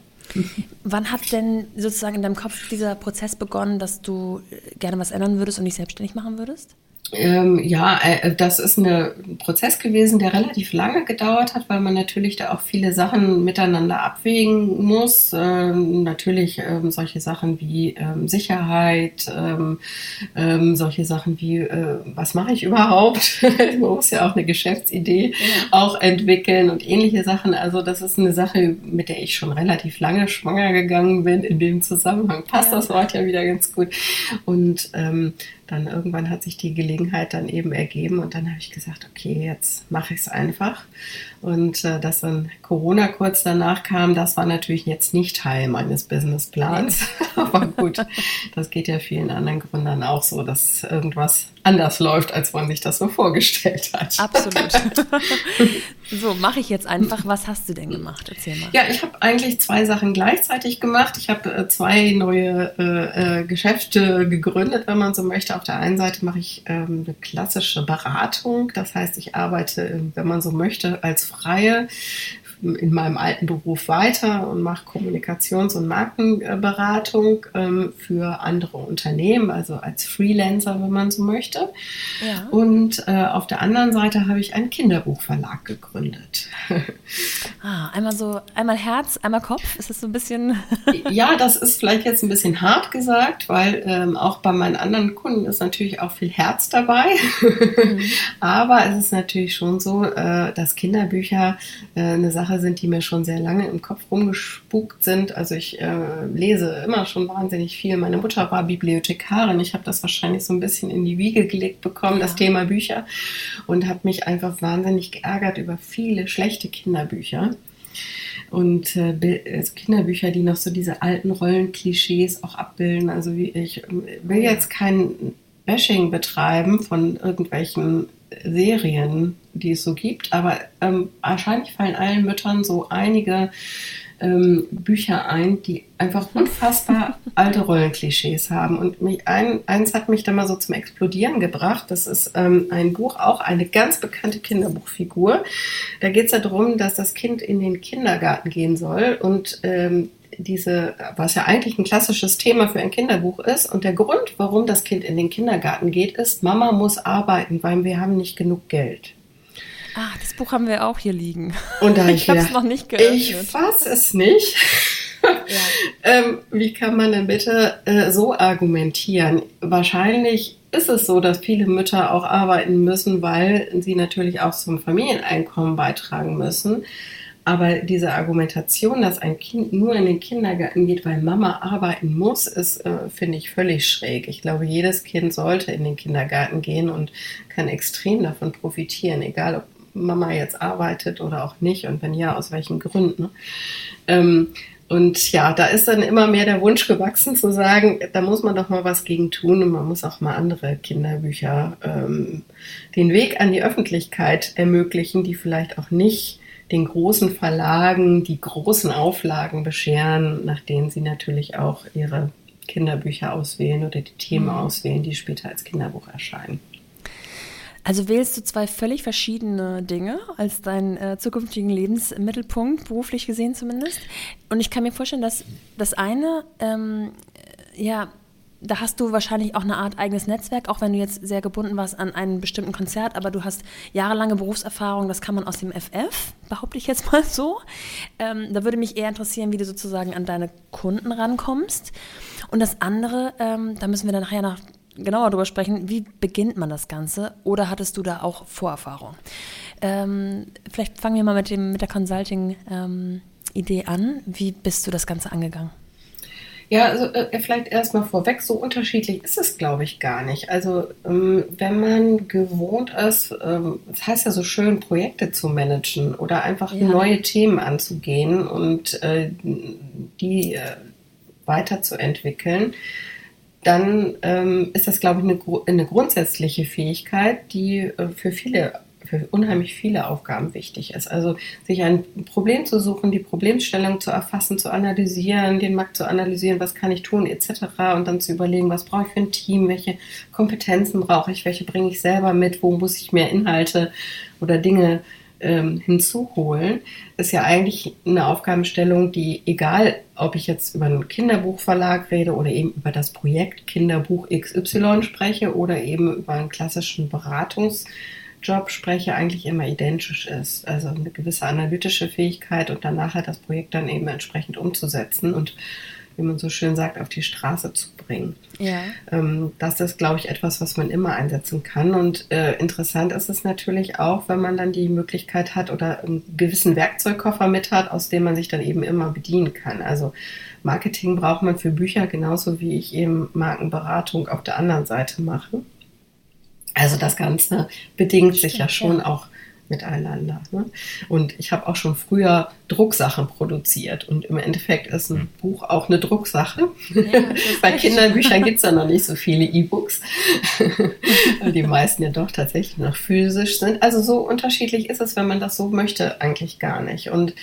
Wann hat denn sozusagen in deinem Kopf dieser Prozess begonnen, dass du gerne was ändern würdest und dich selbstständig machen würdest? Ähm, ja, äh, das ist eine, ein Prozess gewesen, der relativ lange gedauert hat, weil man natürlich da auch viele Sachen miteinander abwägen muss. Ähm, natürlich ähm, solche Sachen wie ähm, Sicherheit, ähm, ähm, solche Sachen wie, äh, was mache ich überhaupt? man muss ja auch eine Geschäftsidee ja. auch entwickeln und ähnliche Sachen. Also das ist eine Sache, mit der ich schon relativ lange schwanger gegangen bin. In dem Zusammenhang passt ja. das Wort ja wieder ganz gut. Und dann irgendwann hat sich die Gelegenheit dann eben ergeben und dann habe ich gesagt, okay, jetzt mache ich es einfach. Und äh, dass dann Corona kurz danach kam, das war natürlich jetzt nicht Teil meines Businessplans. Aber gut, das geht ja vielen anderen Gründern auch so, dass irgendwas anders läuft, als man sich das so vorgestellt hat. Absolut. so, mache ich jetzt einfach. Was hast du denn gemacht? Erzähl mal. Ja, ich habe eigentlich zwei Sachen gleichzeitig gemacht. Ich habe äh, zwei neue äh, äh, Geschäfte gegründet, wenn man so möchte. Auf der einen Seite mache ich ähm, eine klassische Beratung. Das heißt, ich arbeite, wenn man so möchte, als Freie in meinem alten Beruf weiter und mache Kommunikations- und Markenberatung ähm, für andere Unternehmen, also als Freelancer, wenn man so möchte. Ja. Und äh, auf der anderen Seite habe ich einen Kinderbuchverlag gegründet. Ah, einmal so, einmal Herz, einmal Kopf. Ist das so ein bisschen? ja, das ist vielleicht jetzt ein bisschen hart gesagt, weil ähm, auch bei meinen anderen Kunden ist natürlich auch viel Herz dabei. Mhm. Aber es ist natürlich schon so, äh, dass Kinderbücher äh, eine Sache Sache sind, die mir schon sehr lange im Kopf rumgespukt sind. Also ich äh, lese immer schon wahnsinnig viel. Meine Mutter war Bibliothekarin. Ich habe das wahrscheinlich so ein bisschen in die Wiege gelegt bekommen, ja. das Thema Bücher. Und habe mich einfach wahnsinnig geärgert über viele schlechte Kinderbücher. Und äh, also Kinderbücher, die noch so diese alten Rollenklischees auch abbilden. Also wie ich will jetzt kein Bashing betreiben von irgendwelchen Serien, die es so gibt, aber ähm, wahrscheinlich fallen allen Müttern so einige ähm, Bücher ein, die einfach unfassbar alte Rollenklischees haben. Und mich ein, eins hat mich da mal so zum Explodieren gebracht. Das ist ähm, ein Buch, auch eine ganz bekannte Kinderbuchfigur. Da geht es ja darum, dass das Kind in den Kindergarten gehen soll und ähm, diese, was ja eigentlich ein klassisches Thema für ein Kinderbuch ist. Und der Grund, warum das Kind in den Kindergarten geht, ist, Mama muss arbeiten, weil wir haben nicht genug Geld. Ah, das Buch haben wir auch hier liegen. Und da ich, ich habe es noch nicht geöffnet. Ich fasse es nicht. Ja. ähm, wie kann man denn bitte äh, so argumentieren? Wahrscheinlich ist es so, dass viele Mütter auch arbeiten müssen, weil sie natürlich auch zum Familieneinkommen beitragen müssen. Aber diese Argumentation, dass ein Kind nur in den Kindergarten geht, weil Mama arbeiten muss, ist, äh, finde ich, völlig schräg. Ich glaube, jedes Kind sollte in den Kindergarten gehen und kann extrem davon profitieren, egal ob Mama jetzt arbeitet oder auch nicht und wenn ja, aus welchen Gründen. Ähm, und ja, da ist dann immer mehr der Wunsch gewachsen zu sagen, da muss man doch mal was gegen tun und man muss auch mal andere Kinderbücher ähm, den Weg an die Öffentlichkeit ermöglichen, die vielleicht auch nicht den großen Verlagen die großen Auflagen bescheren, nach denen sie natürlich auch ihre Kinderbücher auswählen oder die Themen mhm. auswählen, die später als Kinderbuch erscheinen. Also wählst du zwei völlig verschiedene Dinge als deinen äh, zukünftigen Lebensmittelpunkt, beruflich gesehen zumindest. Und ich kann mir vorstellen, dass das eine ähm, ja da hast du wahrscheinlich auch eine Art eigenes Netzwerk, auch wenn du jetzt sehr gebunden warst an einen bestimmten Konzert, aber du hast jahrelange Berufserfahrung, das kann man aus dem FF, behaupte ich jetzt mal so. Ähm, da würde mich eher interessieren, wie du sozusagen an deine Kunden rankommst. Und das andere, ähm, da müssen wir dann nachher noch genauer drüber sprechen, wie beginnt man das Ganze oder hattest du da auch Vorerfahrung? Ähm, vielleicht fangen wir mal mit, dem, mit der Consulting-Idee ähm, an. Wie bist du das Ganze angegangen? Ja, also äh, vielleicht erstmal vorweg, so unterschiedlich ist es, glaube ich, gar nicht. Also ähm, wenn man gewohnt ist, ähm, das heißt ja so schön, Projekte zu managen oder einfach ja. neue Themen anzugehen und äh, die äh, weiterzuentwickeln, dann ähm, ist das, glaube ich, eine, eine grundsätzliche Fähigkeit, die äh, für viele für unheimlich viele Aufgaben wichtig ist. Also sich ein Problem zu suchen, die Problemstellung zu erfassen, zu analysieren, den Markt zu analysieren, was kann ich tun, etc. Und dann zu überlegen, was brauche ich für ein Team, welche Kompetenzen brauche ich, welche bringe ich selber mit, wo muss ich mehr Inhalte oder Dinge ähm, hinzuholen, ist ja eigentlich eine Aufgabenstellung, die, egal ob ich jetzt über einen Kinderbuchverlag rede oder eben über das Projekt Kinderbuch XY spreche oder eben über einen klassischen Beratungsjob spreche, eigentlich immer identisch ist. Also eine gewisse analytische Fähigkeit und dann nachher das Projekt dann eben entsprechend umzusetzen und wie man so schön sagt, auf die Straße zu bringen. Ja. Ähm, das ist, glaube ich, etwas, was man immer einsetzen kann. Und äh, interessant ist es natürlich auch, wenn man dann die Möglichkeit hat oder einen gewissen Werkzeugkoffer mit hat, aus dem man sich dann eben immer bedienen kann. Also Marketing braucht man für Bücher genauso wie ich eben Markenberatung auf der anderen Seite mache. Also das Ganze bedingt sich ja schon auch miteinander. Ne? Und ich habe auch schon früher Drucksachen produziert und im Endeffekt ist ein Buch auch eine Drucksache. Ja, Bei Kinderbüchern gibt es ja noch nicht so viele E-Books, weil die meisten ja doch tatsächlich noch physisch sind. Also so unterschiedlich ist es, wenn man das so möchte, eigentlich gar nicht. Und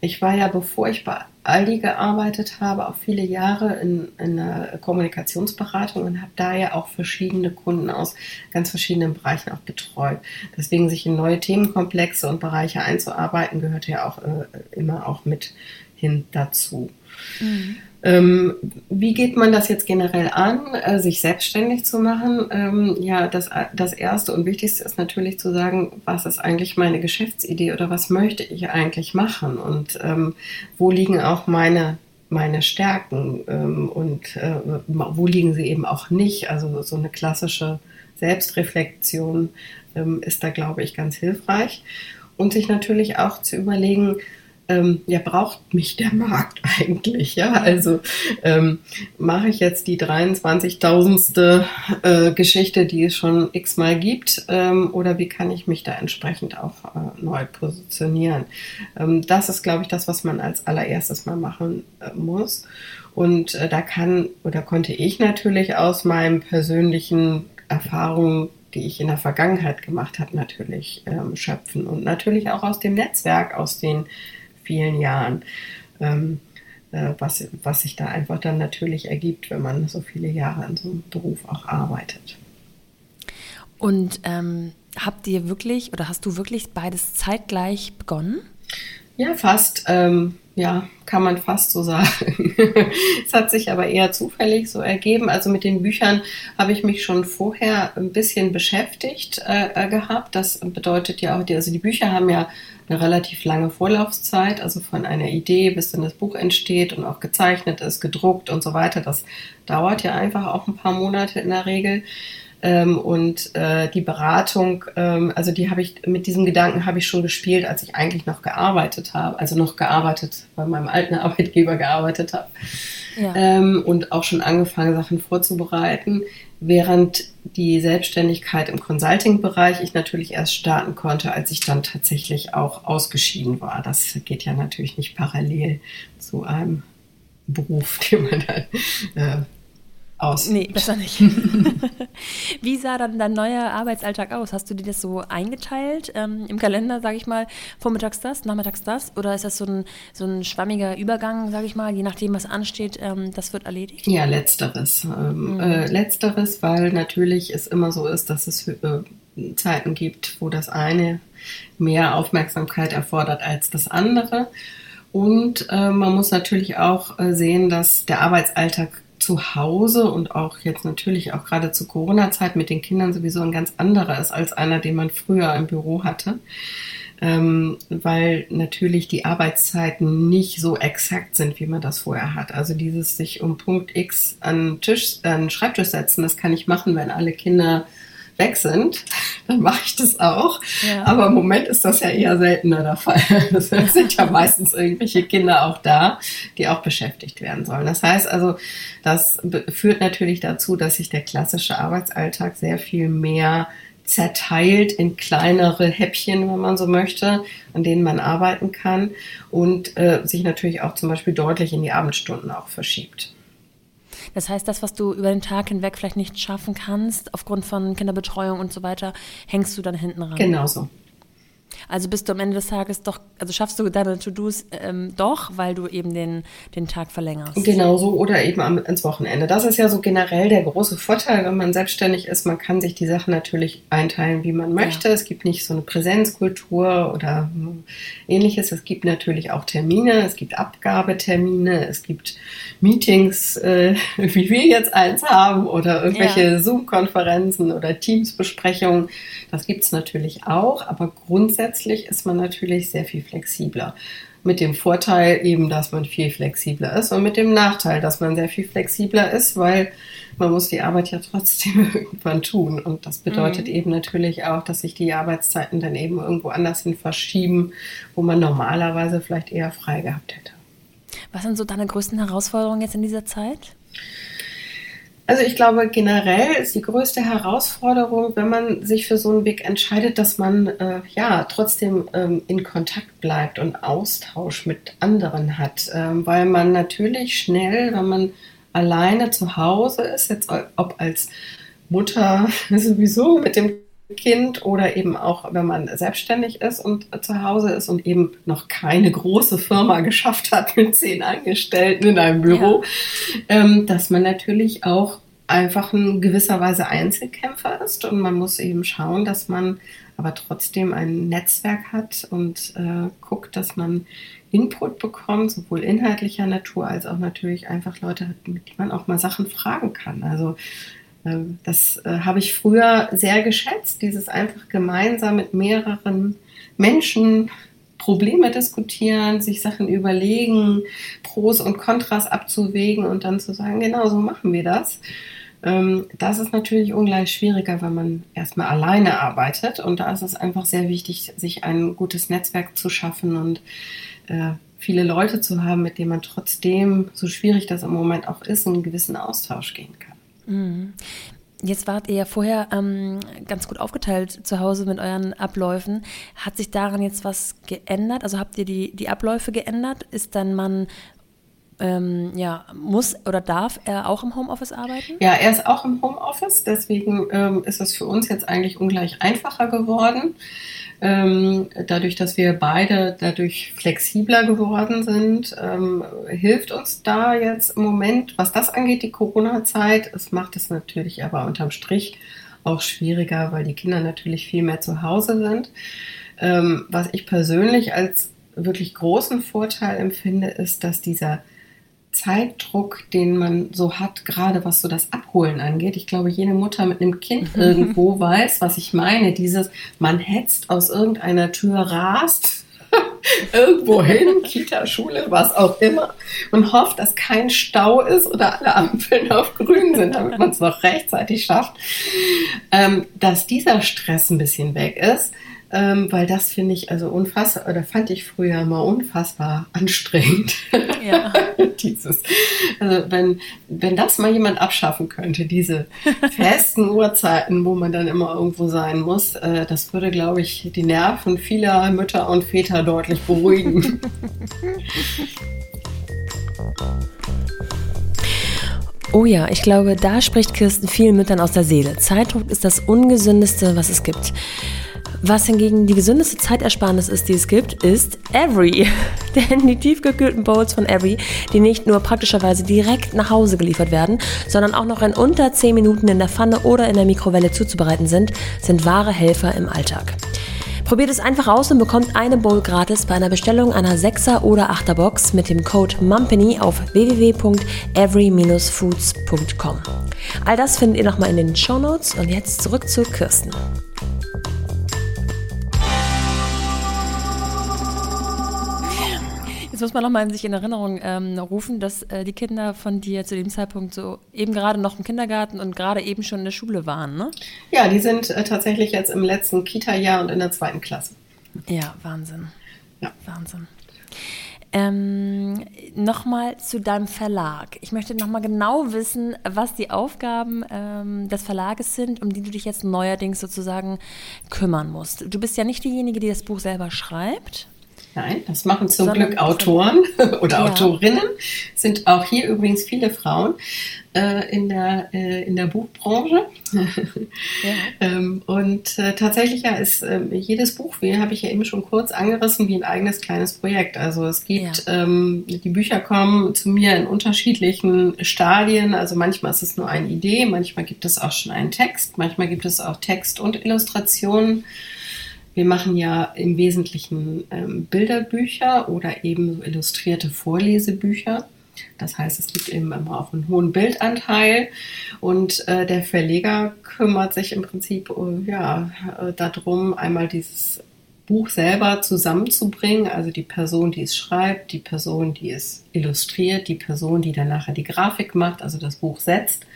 ich war ja, bevor ich bei Aldi gearbeitet habe, auch viele Jahre in, in der Kommunikationsberatung und habe da ja auch verschiedene Kunden aus ganz verschiedenen Bereichen auch betreut. Deswegen sich in neue Themenkomplexe und Bereiche einzuarbeiten, gehört ja auch äh, immer auch mit hin dazu. Mhm. Ähm, wie geht man das jetzt generell an, äh, sich selbstständig zu machen? Ähm, ja, das, das Erste und Wichtigste ist natürlich zu sagen, was ist eigentlich meine Geschäftsidee oder was möchte ich eigentlich machen und ähm, wo liegen auch meine, meine Stärken ähm, und äh, wo liegen sie eben auch nicht. Also so eine klassische Selbstreflexion ähm, ist da, glaube ich, ganz hilfreich. Und sich natürlich auch zu überlegen, ähm, ja, braucht mich der Markt eigentlich? Ja, also ähm, mache ich jetzt die 23.000. Äh, Geschichte, die es schon x-mal gibt, ähm, oder wie kann ich mich da entsprechend auch äh, neu positionieren? Ähm, das ist, glaube ich, das, was man als allererstes mal machen äh, muss. Und äh, da kann oder konnte ich natürlich aus meinen persönlichen Erfahrungen die ich in der Vergangenheit gemacht habe, natürlich ähm, schöpfen und natürlich auch aus dem Netzwerk, aus den vielen Jahren, ähm, äh, was, was sich da einfach dann natürlich ergibt, wenn man so viele Jahre in so einem Beruf auch arbeitet. Und ähm, habt ihr wirklich oder hast du wirklich beides zeitgleich begonnen? Ja, fast. Ähm, ja, kann man fast so sagen. es hat sich aber eher zufällig so ergeben. Also mit den Büchern habe ich mich schon vorher ein bisschen beschäftigt äh, äh gehabt. Das bedeutet ja auch, die, also die Bücher haben ja eine relativ lange Vorlaufzeit, also von einer Idee bis dann das Buch entsteht und auch gezeichnet ist, gedruckt und so weiter. Das dauert ja einfach auch ein paar Monate in der Regel. Ähm, und äh, die Beratung, ähm, also die habe ich, mit diesem Gedanken habe ich schon gespielt, als ich eigentlich noch gearbeitet habe, also noch gearbeitet, bei meinem alten Arbeitgeber gearbeitet habe. Ja. Ähm, und auch schon angefangen, Sachen vorzubereiten, während die Selbstständigkeit im Consulting-Bereich ich natürlich erst starten konnte, als ich dann tatsächlich auch ausgeschieden war. Das geht ja natürlich nicht parallel zu einem Beruf, den man dann äh, aus. Nee, besser nicht. Wie sah dann dein neuer Arbeitsalltag aus? Hast du dir das so eingeteilt ähm, im Kalender, sage ich mal, vormittags das, nachmittags das? Oder ist das so ein, so ein schwammiger Übergang, sage ich mal, je nachdem, was ansteht, ähm, das wird erledigt? Ja, letzteres. Ähm, mhm. äh, letzteres, weil natürlich es immer so ist, dass es äh, Zeiten gibt, wo das eine mehr Aufmerksamkeit erfordert als das andere. Und äh, man muss natürlich auch äh, sehen, dass der Arbeitsalltag zu Hause und auch jetzt natürlich auch gerade zur Corona-Zeit mit den Kindern sowieso ein ganz anderer ist als einer, den man früher im Büro hatte. Ähm, weil natürlich die Arbeitszeiten nicht so exakt sind, wie man das vorher hat. Also dieses sich um Punkt X an Tisch, an Schreibtisch setzen, das kann ich machen, wenn alle Kinder weg sind, dann mache ich das auch. Ja. Aber im Moment ist das ja eher seltener der Fall. Es sind ja meistens irgendwelche Kinder auch da, die auch beschäftigt werden sollen. Das heißt also, das führt natürlich dazu, dass sich der klassische Arbeitsalltag sehr viel mehr zerteilt in kleinere Häppchen, wenn man so möchte, an denen man arbeiten kann und äh, sich natürlich auch zum Beispiel deutlich in die Abendstunden auch verschiebt. Das heißt, das, was du über den Tag hinweg vielleicht nicht schaffen kannst, aufgrund von Kinderbetreuung und so weiter, hängst du dann hinten ran. Genau so. Also bist du am Ende des Tages doch, also schaffst du deine To-Dos ähm, doch, weil du eben den, den Tag verlängerst. Genau so oder eben am, ins Wochenende. Das ist ja so generell der große Vorteil, wenn man selbstständig ist. Man kann sich die Sachen natürlich einteilen, wie man möchte. Ja. Es gibt nicht so eine Präsenzkultur oder ähnliches. Es gibt natürlich auch Termine, es gibt Abgabetermine, es gibt Meetings, äh, wie wir jetzt eins haben oder irgendwelche ja. Zoom-Konferenzen oder Teams-Besprechungen. Das gibt es natürlich auch, aber grundsätzlich ist man natürlich sehr viel flexibler. Mit dem Vorteil eben, dass man viel flexibler ist und mit dem Nachteil, dass man sehr viel flexibler ist, weil man muss die Arbeit ja trotzdem irgendwann tun. Und das bedeutet mhm. eben natürlich auch, dass sich die Arbeitszeiten dann eben irgendwo anders hin verschieben, wo man normalerweise vielleicht eher frei gehabt hätte. Was sind so deine größten Herausforderungen jetzt in dieser Zeit? Also ich glaube, generell ist die größte Herausforderung, wenn man sich für so einen Weg entscheidet, dass man äh, ja trotzdem ähm, in Kontakt bleibt und Austausch mit anderen hat, ähm, weil man natürlich schnell, wenn man alleine zu Hause ist, jetzt ob als Mutter sowieso mit dem Kind oder eben auch, wenn man selbstständig ist und zu Hause ist und eben noch keine große Firma geschafft hat mit zehn Angestellten in einem Büro, ja. ähm, dass man natürlich auch einfach in gewisser Weise Einzelkämpfer ist und man muss eben schauen, dass man aber trotzdem ein Netzwerk hat und äh, guckt, dass man Input bekommt, sowohl inhaltlicher Natur als auch natürlich einfach Leute hat, mit denen man auch mal Sachen fragen kann. Also das äh, habe ich früher sehr geschätzt, dieses einfach gemeinsam mit mehreren Menschen Probleme diskutieren, sich Sachen überlegen, Pros und Kontras abzuwägen und dann zu sagen, genau so machen wir das. Ähm, das ist natürlich ungleich schwieriger, wenn man erstmal alleine arbeitet. Und da ist es einfach sehr wichtig, sich ein gutes Netzwerk zu schaffen und äh, viele Leute zu haben, mit denen man trotzdem, so schwierig das im Moment auch ist, in einen gewissen Austausch gehen kann. Mhm. Jetzt wart ihr ja vorher ähm, ganz gut aufgeteilt zu Hause mit euren Abläufen. Hat sich daran jetzt was geändert? Also habt ihr die, die Abläufe geändert? Ist dein Mann ähm, ja, muss oder darf er auch im Homeoffice arbeiten? Ja, er ist auch im Homeoffice, deswegen ähm, ist es für uns jetzt eigentlich ungleich einfacher geworden. Ähm, dadurch, dass wir beide dadurch flexibler geworden sind, ähm, hilft uns da jetzt im Moment, was das angeht, die Corona-Zeit. Es macht es natürlich aber unterm Strich auch schwieriger, weil die Kinder natürlich viel mehr zu Hause sind. Ähm, was ich persönlich als wirklich großen Vorteil empfinde, ist, dass dieser Zeitdruck, den man so hat, gerade was so das Abholen angeht. Ich glaube, jede Mutter mit einem Kind irgendwo weiß, was ich meine. Dieses, man hetzt aus irgendeiner Tür, rast irgendwo hin, Kita, Schule, was auch immer, und hofft, dass kein Stau ist oder alle Ampeln auf grün sind, damit man es noch rechtzeitig schafft, ähm, dass dieser Stress ein bisschen weg ist ähm, weil das finde ich also unfassbar, oder fand ich früher mal unfassbar anstrengend. Ja. Dieses, also wenn, wenn das mal jemand abschaffen könnte, diese festen Uhrzeiten, wo man dann immer irgendwo sein muss, äh, das würde, glaube ich, die Nerven vieler Mütter und Väter deutlich beruhigen. Oh ja, ich glaube, da spricht Kirsten vielen Müttern aus der Seele. Zeitdruck ist das Ungesündeste, was es gibt. Was hingegen die gesündeste Zeitersparnis ist, die es gibt, ist Every. Denn die tiefgekühlten Bowls von Every, die nicht nur praktischerweise direkt nach Hause geliefert werden, sondern auch noch in unter 10 Minuten in der Pfanne oder in der Mikrowelle zuzubereiten sind, sind wahre Helfer im Alltag. Probiert es einfach aus und bekommt eine Bowl gratis bei einer Bestellung einer 6er oder 8er Box mit dem Code MUMPANY auf www.every-foods.com. All das findet ihr nochmal in den Show Notes und jetzt zurück zu Kirsten. Jetzt muss man nochmal in sich in Erinnerung ähm, rufen, dass äh, die Kinder von dir zu dem Zeitpunkt so eben gerade noch im Kindergarten und gerade eben schon in der Schule waren, ne? Ja, die sind äh, tatsächlich jetzt im letzten Kita-Jahr und in der zweiten Klasse. Ja, Wahnsinn. Ja. Wahnsinn. Ähm, nochmal zu deinem Verlag. Ich möchte nochmal genau wissen, was die Aufgaben ähm, des Verlages sind, um die du dich jetzt neuerdings sozusagen kümmern musst. Du bist ja nicht diejenige, die das Buch selber schreibt, Nein, das machen zum Sondern Glück Autoren oder ja. Autorinnen. Sind auch hier übrigens viele Frauen äh, in, der, äh, in der Buchbranche. Ja. ähm, und äh, tatsächlich ja ist ähm, jedes Buch, wie habe ich ja eben schon kurz angerissen, wie ein eigenes kleines Projekt. Also es gibt, ja. ähm, die Bücher kommen zu mir in unterschiedlichen Stadien. Also manchmal ist es nur eine Idee, manchmal gibt es auch schon einen Text, manchmal gibt es auch Text und Illustrationen. Wir machen ja im Wesentlichen ähm, Bilderbücher oder eben illustrierte Vorlesebücher. Das heißt, es gibt eben immer auch einen hohen Bildanteil und äh, der Verleger kümmert sich im Prinzip äh, ja, äh, darum, einmal dieses Buch selber zusammenzubringen, also die Person, die es schreibt, die Person, die es illustriert, die Person, die dann nachher die Grafik macht, also das Buch setzt.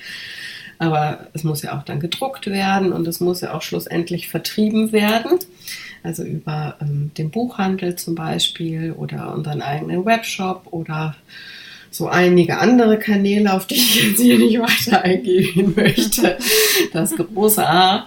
Aber es muss ja auch dann gedruckt werden und es muss ja auch schlussendlich vertrieben werden. Also über ähm, den Buchhandel zum Beispiel oder unseren eigenen Webshop oder so einige andere Kanäle, auf die ich jetzt hier nicht weiter eingehen möchte. Das große A.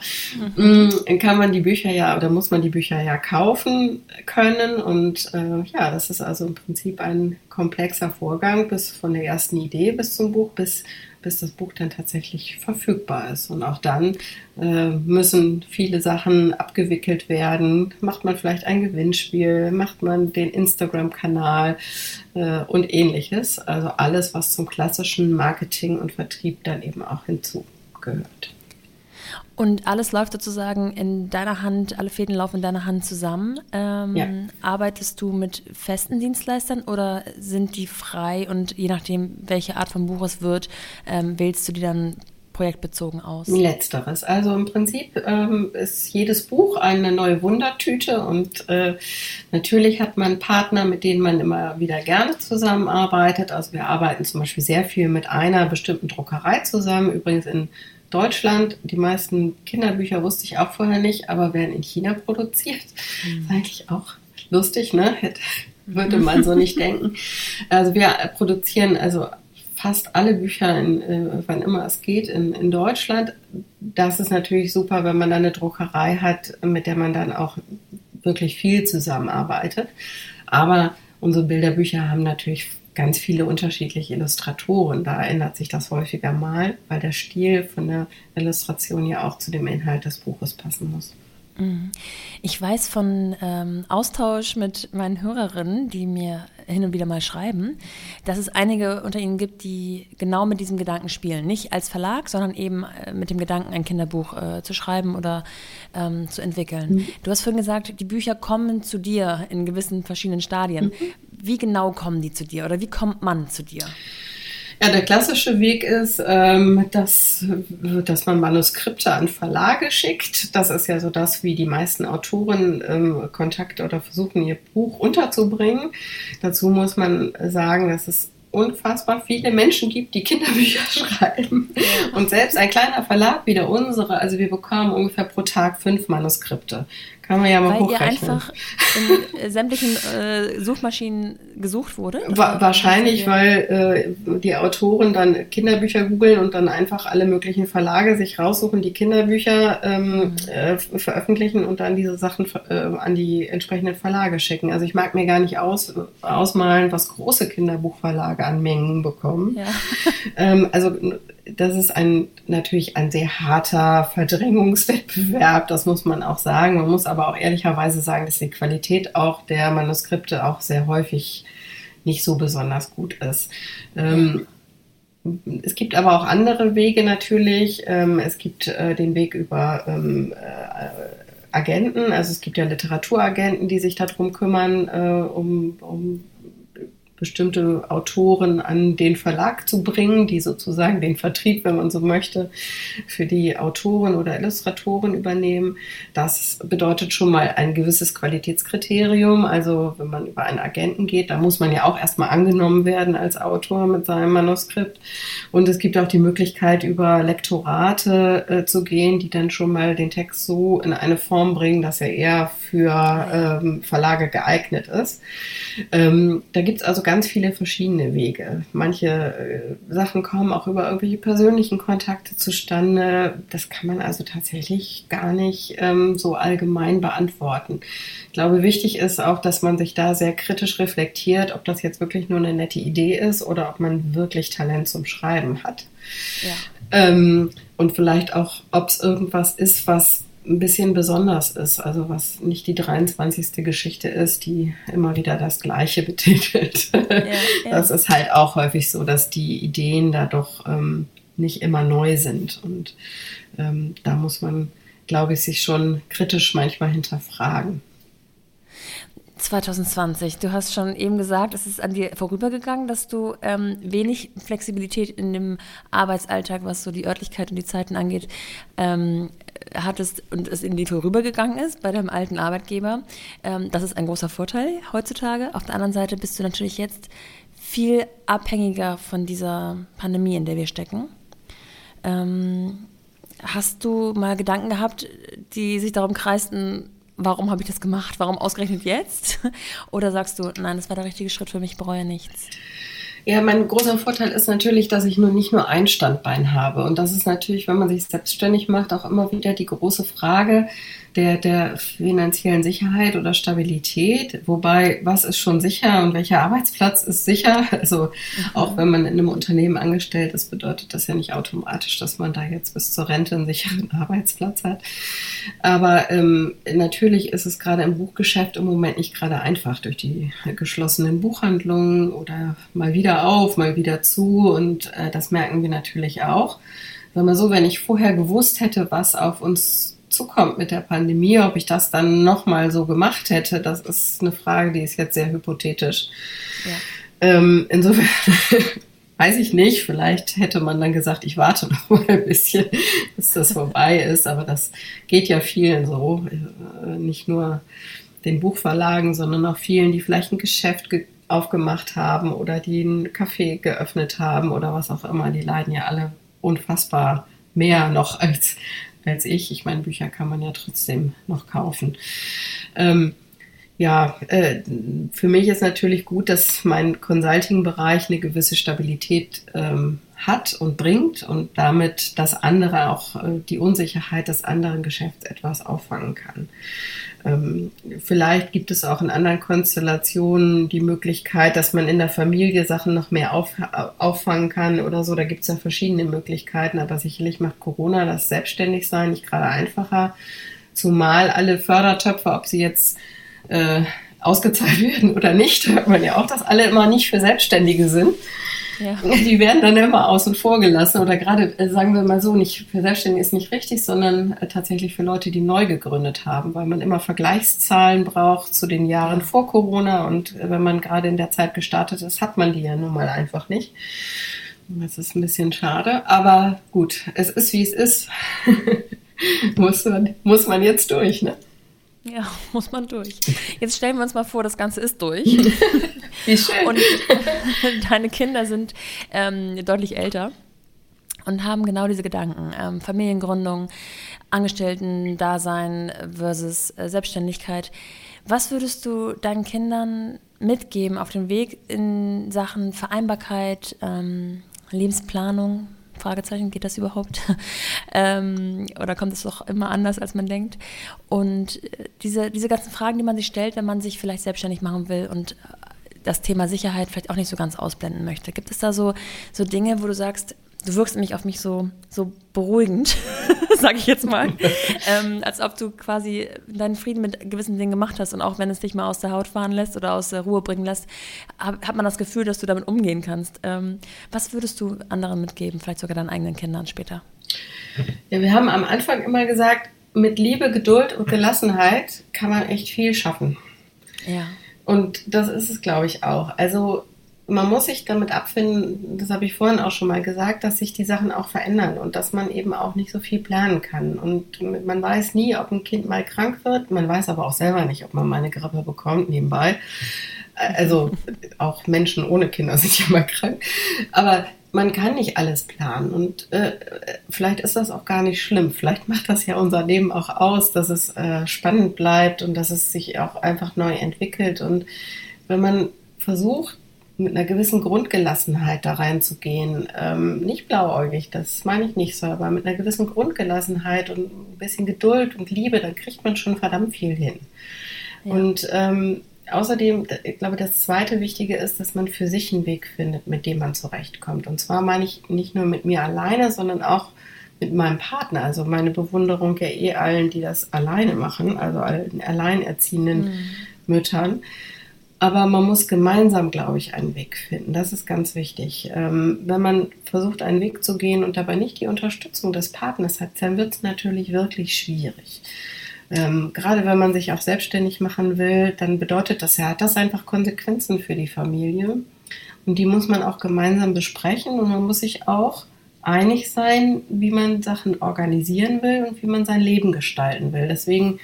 Mhm. Dann kann man die Bücher ja oder muss man die Bücher ja kaufen können. Und äh, ja, das ist also im Prinzip ein komplexer Vorgang bis von der ersten Idee bis zum Buch, bis bis das Buch dann tatsächlich verfügbar ist. Und auch dann äh, müssen viele Sachen abgewickelt werden. Macht man vielleicht ein Gewinnspiel, macht man den Instagram-Kanal äh, und ähnliches. Also alles, was zum klassischen Marketing und Vertrieb dann eben auch hinzugehört. Und alles läuft sozusagen in deiner Hand, alle Fäden laufen in deiner Hand zusammen. Ähm, ja. Arbeitest du mit festen Dienstleistern oder sind die frei und je nachdem, welche Art von Buch es wird, ähm, wählst du die dann projektbezogen aus? Letzteres. Also im Prinzip ähm, ist jedes Buch eine neue Wundertüte und äh, natürlich hat man Partner, mit denen man immer wieder gerne zusammenarbeitet. Also wir arbeiten zum Beispiel sehr viel mit einer bestimmten Druckerei zusammen, übrigens in Deutschland. Die meisten Kinderbücher wusste ich auch vorher nicht, aber werden in China produziert. Mhm. Eigentlich auch lustig, ne? Hätte, würde man so nicht denken. Also wir produzieren also fast alle Bücher, in, äh, wann immer es geht, in, in Deutschland. Das ist natürlich super, wenn man dann eine Druckerei hat, mit der man dann auch wirklich viel zusammenarbeitet. Aber unsere Bilderbücher haben natürlich ganz viele unterschiedliche Illustratoren. Da ändert sich das häufiger mal, weil der Stil von der Illustration ja auch zu dem Inhalt des Buches passen muss. Mhm. Ich weiß von ähm, Austausch mit meinen Hörerinnen, die mir hin und wieder mal schreiben, dass es einige unter ihnen gibt, die genau mit diesem Gedanken spielen. Nicht als Verlag, sondern eben äh, mit dem Gedanken, ein Kinderbuch äh, zu schreiben oder ähm, zu entwickeln. Mhm. Du hast vorhin gesagt, die Bücher kommen zu dir in gewissen verschiedenen Stadien. Mhm. Wie genau kommen die zu dir oder wie kommt man zu dir? Ja, der klassische Weg ist, ähm, dass, dass man Manuskripte an Verlage schickt. Das ist ja so das, wie die meisten Autoren ähm, Kontakt oder versuchen, ihr Buch unterzubringen. Dazu muss man sagen, dass es unfassbar viele Menschen gibt, die Kinderbücher schreiben. Und selbst ein kleiner Verlag wie der unsere, also wir bekommen ungefähr pro Tag fünf Manuskripte. Kann man ja mal Weil hochrechnen. ihr einfach in sämtlichen äh, Suchmaschinen gesucht wurde? Wa wahrscheinlich, weil äh, die Autoren dann Kinderbücher googeln und dann einfach alle möglichen Verlage sich raussuchen, die Kinderbücher ähm, mhm. äh, veröffentlichen und dann diese Sachen äh, an die entsprechenden Verlage schicken. Also ich mag mir gar nicht aus, ausmalen, was große Kinderbuchverlage an Mengen bekommen. Ja. Ähm, also das ist ein, natürlich ein sehr harter Verdrängungswettbewerb, das muss man auch sagen. Man muss aber auch ehrlicherweise sagen, dass die Qualität auch der Manuskripte auch sehr häufig nicht so besonders gut ist. Ähm, es gibt aber auch andere Wege natürlich. Ähm, es gibt äh, den Weg über ähm, äh, Agenten, also es gibt ja Literaturagenten, die sich darum kümmern, äh, um, um bestimmte Autoren an den Verlag zu bringen, die sozusagen den Vertrieb, wenn man so möchte, für die Autoren oder Illustratoren übernehmen. Das bedeutet schon mal ein gewisses Qualitätskriterium. Also wenn man über einen Agenten geht, da muss man ja auch erstmal angenommen werden als Autor mit seinem Manuskript. Und es gibt auch die Möglichkeit, über Lektorate äh, zu gehen, die dann schon mal den Text so in eine Form bringen, dass er eher für ähm, Verlage geeignet ist. Ähm, da gibt es also ganz viele verschiedene Wege. Manche äh, Sachen kommen auch über irgendwelche persönlichen Kontakte zustande. Das kann man also tatsächlich gar nicht ähm, so allgemein beantworten. Ich glaube, wichtig ist auch, dass man sich da sehr kritisch reflektiert, ob das jetzt wirklich nur eine nette Idee ist oder ob man wirklich Talent zum Schreiben hat. Ja. Ähm, und vielleicht auch, ob es irgendwas ist, was ein bisschen besonders ist, also was nicht die 23. Geschichte ist, die immer wieder das Gleiche betitelt. Ja, ja. Das ist halt auch häufig so, dass die Ideen da doch ähm, nicht immer neu sind. Und ähm, da muss man, glaube ich, sich schon kritisch manchmal hinterfragen. 2020. Du hast schon eben gesagt, es ist an dir vorübergegangen, dass du ähm, wenig Flexibilität in dem Arbeitsalltag, was so die Örtlichkeit und die Zeiten angeht, ähm, hattest und es in dir vorübergegangen ist bei deinem alten Arbeitgeber. Ähm, das ist ein großer Vorteil heutzutage. Auf der anderen Seite bist du natürlich jetzt viel abhängiger von dieser Pandemie, in der wir stecken. Ähm, hast du mal Gedanken gehabt, die sich darum kreisten, warum habe ich das gemacht? Warum ausgerechnet jetzt? Oder sagst du, nein, das war der richtige Schritt für mich, bereue nichts? Ja, mein großer Vorteil ist natürlich, dass ich nur nicht nur ein Standbein habe. Und das ist natürlich, wenn man sich selbstständig macht, auch immer wieder die große Frage, der, der finanziellen Sicherheit oder Stabilität. Wobei, was ist schon sicher und welcher Arbeitsplatz ist sicher? Also auch wenn man in einem Unternehmen angestellt ist, bedeutet das ja nicht automatisch, dass man da jetzt bis zur Rente einen sicheren Arbeitsplatz hat. Aber ähm, natürlich ist es gerade im Buchgeschäft im Moment nicht gerade einfach durch die geschlossenen Buchhandlungen oder mal wieder auf, mal wieder zu. Und äh, das merken wir natürlich auch. Sagen wir so, wenn ich vorher gewusst hätte, was auf uns zukommt mit der Pandemie, ob ich das dann nochmal so gemacht hätte, das ist eine Frage, die ist jetzt sehr hypothetisch. Ja. Ähm, insofern weiß ich nicht, vielleicht hätte man dann gesagt, ich warte noch mal ein bisschen, bis das vorbei ist, aber das geht ja vielen so, äh, nicht nur den Buchverlagen, sondern auch vielen, die vielleicht ein Geschäft aufgemacht haben oder die ein Café geöffnet haben oder was auch immer, die leiden ja alle unfassbar mehr noch als als ich. Ich meine, Bücher kann man ja trotzdem noch kaufen. Ähm, ja, äh, für mich ist natürlich gut, dass mein Consulting-Bereich eine gewisse Stabilität ähm, hat und bringt und damit das andere auch äh, die Unsicherheit des anderen Geschäfts etwas auffangen kann. Ähm, vielleicht gibt es auch in anderen Konstellationen die Möglichkeit, dass man in der Familie Sachen noch mehr auf, auffangen kann oder so. Da gibt es ja verschiedene Möglichkeiten, aber sicherlich macht Corona das Selbstständigsein nicht gerade einfacher. Zumal alle Fördertöpfe, ob sie jetzt äh, ausgezahlt werden oder nicht, hört man ja auch, dass alle immer nicht für Selbstständige sind. Ja. Die werden dann immer außen vor gelassen oder gerade, äh, sagen wir mal so, nicht für Selbstständige ist nicht richtig, sondern äh, tatsächlich für Leute, die neu gegründet haben, weil man immer Vergleichszahlen braucht zu den Jahren vor Corona und äh, wenn man gerade in der Zeit gestartet ist, hat man die ja nun mal einfach nicht. Das ist ein bisschen schade, aber gut, es ist wie es ist. muss, man, muss man jetzt durch, ne? Ja, muss man durch. Jetzt stellen wir uns mal vor, das Ganze ist durch. Wie schön. Und deine Kinder sind ähm, deutlich älter und haben genau diese Gedanken. Ähm, Familiengründung, Angestellten-Dasein versus äh, Selbstständigkeit. Was würdest du deinen Kindern mitgeben auf dem Weg in Sachen Vereinbarkeit, ähm, Lebensplanung? Fragezeichen, geht das überhaupt? ähm, oder kommt es doch immer anders, als man denkt? Und äh, diese, diese ganzen Fragen, die man sich stellt, wenn man sich vielleicht selbstständig machen will und äh, das Thema Sicherheit vielleicht auch nicht so ganz ausblenden möchte. Gibt es da so, so Dinge, wo du sagst, du wirkst nämlich auf mich so, so beruhigend, sage ich jetzt mal, ähm, als ob du quasi deinen Frieden mit gewissen Dingen gemacht hast und auch wenn es dich mal aus der Haut fahren lässt oder aus der Ruhe bringen lässt, hat, hat man das Gefühl, dass du damit umgehen kannst. Ähm, was würdest du anderen mitgeben, vielleicht sogar deinen eigenen Kindern später? Ja, wir haben am Anfang immer gesagt, mit Liebe, Geduld und Gelassenheit kann man echt viel schaffen. Ja. Und das ist es, glaube ich, auch. Also man muss sich damit abfinden, das habe ich vorhin auch schon mal gesagt, dass sich die Sachen auch verändern und dass man eben auch nicht so viel planen kann. Und man weiß nie, ob ein Kind mal krank wird. Man weiß aber auch selber nicht, ob man mal eine Grippe bekommt nebenbei. Also auch Menschen ohne Kinder sind ja mal krank. Aber man kann nicht alles planen und äh, vielleicht ist das auch gar nicht schlimm. Vielleicht macht das ja unser Leben auch aus, dass es äh, spannend bleibt und dass es sich auch einfach neu entwickelt. Und wenn man versucht, mit einer gewissen Grundgelassenheit da reinzugehen. Ähm, nicht blauäugig, das meine ich nicht so, aber mit einer gewissen Grundgelassenheit und ein bisschen Geduld und Liebe, dann kriegt man schon verdammt viel hin. Ja. Und ähm, außerdem, ich glaube, das zweite Wichtige ist, dass man für sich einen Weg findet, mit dem man zurechtkommt. Und zwar meine ich nicht nur mit mir alleine, sondern auch mit meinem Partner. Also meine Bewunderung ja eh allen, die das alleine machen, also allen alleinerziehenden mhm. Müttern. Aber man muss gemeinsam, glaube ich, einen Weg finden. Das ist ganz wichtig. Ähm, wenn man versucht, einen Weg zu gehen und dabei nicht die Unterstützung des Partners hat, dann wird es natürlich wirklich schwierig. Ähm, gerade wenn man sich auch selbstständig machen will, dann bedeutet das ja, hat das einfach Konsequenzen für die Familie. Und die muss man auch gemeinsam besprechen und man muss sich auch einig sein, wie man Sachen organisieren will und wie man sein Leben gestalten will. Deswegen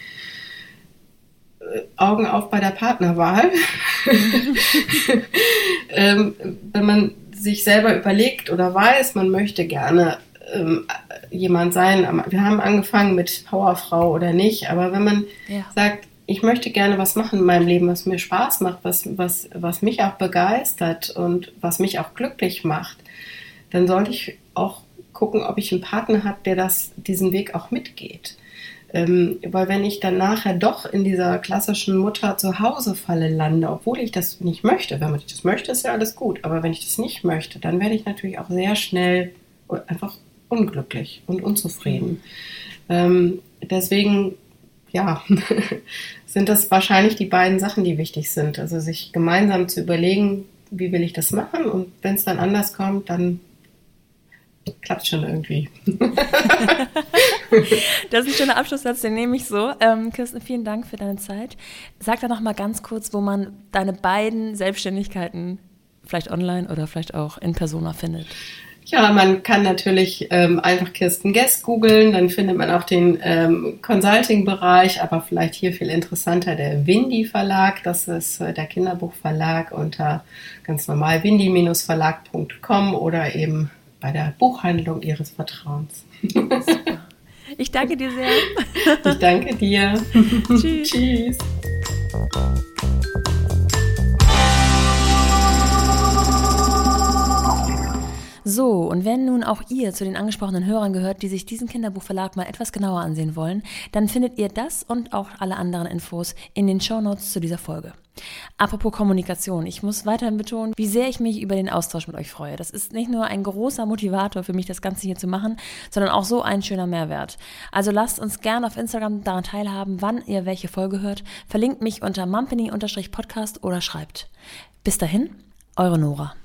Augen auf bei der Partnerwahl. ähm, wenn man sich selber überlegt oder weiß, man möchte gerne ähm, jemand sein. Wir haben angefangen mit Powerfrau oder nicht, aber wenn man ja. sagt, ich möchte gerne was machen in meinem Leben, was mir Spaß macht, was, was, was mich auch begeistert und was mich auch glücklich macht, dann sollte ich auch gucken, ob ich einen Partner habe, der das, diesen Weg auch mitgeht. Ähm, weil wenn ich dann nachher doch in dieser klassischen Mutter zu Hause Falle lande, obwohl ich das nicht möchte, wenn man das möchte, ist ja alles gut, aber wenn ich das nicht möchte, dann werde ich natürlich auch sehr schnell einfach unglücklich und unzufrieden. Ähm, deswegen, ja, sind das wahrscheinlich die beiden Sachen, die wichtig sind. Also sich gemeinsam zu überlegen, wie will ich das machen und wenn es dann anders kommt, dann klappt schon irgendwie. das ist ein schöner Abschlusssatz, den nehme ich so. Ähm, Kirsten, vielen Dank für deine Zeit. Sag da noch mal ganz kurz, wo man deine beiden Selbstständigkeiten vielleicht online oder vielleicht auch in Persona findet. Ja, man kann natürlich ähm, einfach Kirsten Guest googeln, dann findet man auch den ähm, Consulting-Bereich, aber vielleicht hier viel interessanter der Windy Verlag. Das ist äh, der Kinderbuchverlag unter ganz normal windy-verlag.com oder eben bei der Buchhandlung Ihres Vertrauens. Super. Ich danke dir sehr. Ich danke dir. Tschüss. Tschüss. So, und wenn nun auch ihr zu den angesprochenen Hörern gehört, die sich diesen Kinderbuchverlag mal etwas genauer ansehen wollen, dann findet ihr das und auch alle anderen Infos in den Show Notes zu dieser Folge. Apropos Kommunikation, ich muss weiterhin betonen, wie sehr ich mich über den Austausch mit euch freue. Das ist nicht nur ein großer Motivator für mich, das Ganze hier zu machen, sondern auch so ein schöner Mehrwert. Also lasst uns gerne auf Instagram daran teilhaben, wann ihr welche Folge hört. Verlinkt mich unter mumpany-podcast oder schreibt. Bis dahin, eure Nora.